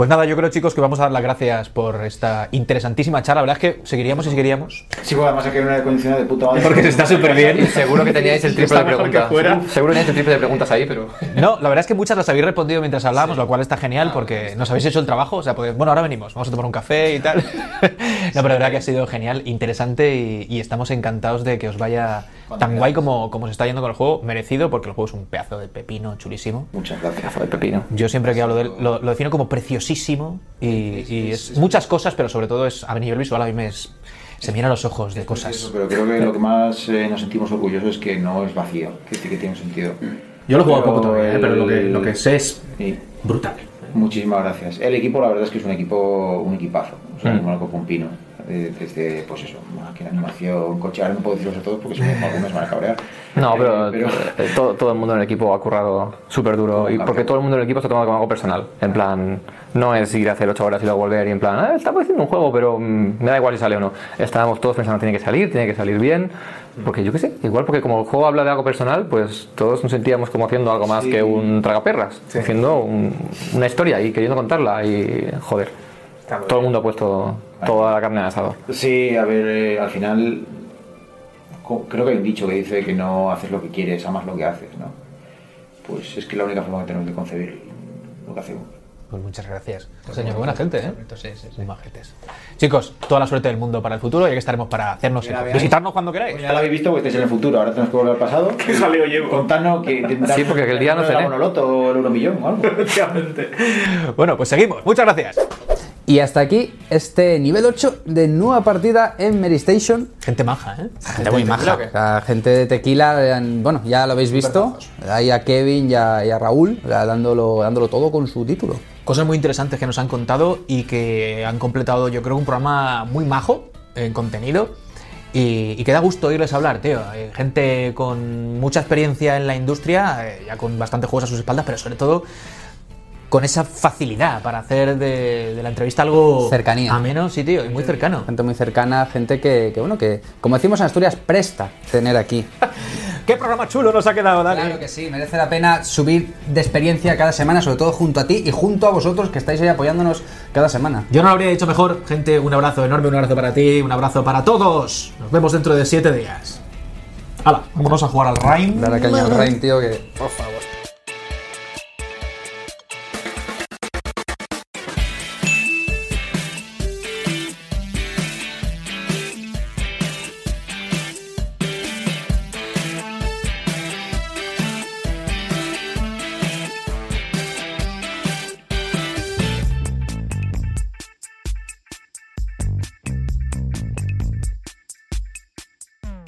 Pues nada, yo creo, chicos, que vamos a dar las gracias por esta interesantísima charla. La verdad es que seguiríamos y seguiríamos. Sí, bueno, además aquí hay una condición de puta madre. Porque se está súper bien. Y seguro que teníais el triple de que preguntas. fuera. Seguro que teníais el triple de preguntas ahí, pero. No, la verdad es que muchas las habéis respondido mientras hablábamos, lo cual está genial porque nos habéis hecho el trabajo. O sea, porque, bueno, ahora venimos, vamos a tomar un café y tal. no, pero la verdad que ha sido genial, interesante y, y estamos encantados de que os vaya tan guay como, como se está yendo con el juego. Merecido porque el juego es un pedazo de pepino chulísimo. Muchas gracias. Pedazo de pepino. Yo siempre que hablo de él lo, lo defino como preciosísimo y, y es muchas cosas, pero sobre todo es a nivel visual a mí me es- se miran los ojos de Eso, cosas. pero creo que lo que más eh, nos sentimos orgullosos es que no es vacío, que sí que tiene un sentido. Yo lo he jugado Pero poco todavía, ¿eh? pero lo que, lo que sé es Sí. brutal. Muchísimas gracias. El equipo, la verdad es que es un equipo, un equipazo. O sea, Mm. como lo cojo un pino. Eh, Desde, pues eso, máquina, animación, coche. Ahora no puedo decirlos a todos porque no, algunos van a cabrear. No, pero, Eh, pero- eh, todo, todo el mundo en el equipo ha currado súper duro. Y porque todo el mundo en el equipo se ha tomado como algo personal. En plan, no es ir a hacer 8 horas y luego volver y en plan, ah, estamos haciendo un juego, pero mm, me da igual si sale o no. Estábamos todos pensando, tiene que salir, tiene que salir bien. Porque yo qué sé, igual porque como el juego habla de algo personal, pues todos nos sentíamos como haciendo algo más Sí. que un tragaperras. Haciendo un- una historia y queriendo contarla. Y joder, todo el mundo ha puesto toda la carne al asado. Sí, a ver, eh, al final creo que hay un dicho que dice que no haces lo que quieres, amas lo que haces, ¿no? Pues es que es la única forma que tenemos de concebir lo que hacemos. Pues muchas gracias. Señor, buena gente, ¿eh? Muy majetes. Chicos, toda la suerte del mundo para el futuro y aquí estaremos para hacernos Ya veáis. visitarnos cuando queráis. Pues ya lo habéis visto, porque estáis en el futuro, ahora tenemos que volver al pasado. ¿Qué jaleo llevo? Contadnos que Sí, porque aquel día no el cené. Monoloto o el Euromillón o algo. Bueno, pues seguimos. Muchas gracias. Y hasta aquí este nivel 8 de nueva partida en Mary Station. Gente maja, ¿eh? Gente muy maja. Gente de tequila, bueno, ya lo habéis visto. Ahí a Kevin y a, y a Raúl, dándolo, dándolo todo con su título. Cosas muy interesantes que nos han contado y que han completado, yo creo, un programa muy majo en contenido. Y, y que da gusto oírles hablar, tío. Eh, gente con mucha experiencia en la industria, eh, ya con bastante juegos a sus espaldas, pero sobre todo con esa facilidad para hacer de, de la entrevista algo Cercanía. ameno, sí, tío, y muy cercano. Gente muy cercana, gente que, que, bueno, que, como decimos en Asturias, presta tener aquí. ¿Qué programa chulo nos ha quedado, Dani? Claro que sí, merece la pena subir de experiencia cada semana, sobre todo junto a ti y junto a vosotros que estáis ahí apoyándonos cada semana. Yo no lo habría dicho mejor, gente. Un abrazo enorme, un abrazo para ti, un abrazo para todos. Nos vemos dentro de siete días. Hala, vámonos a jugar al Rhyme. Dale caña al Rain, tío, que... Por favor.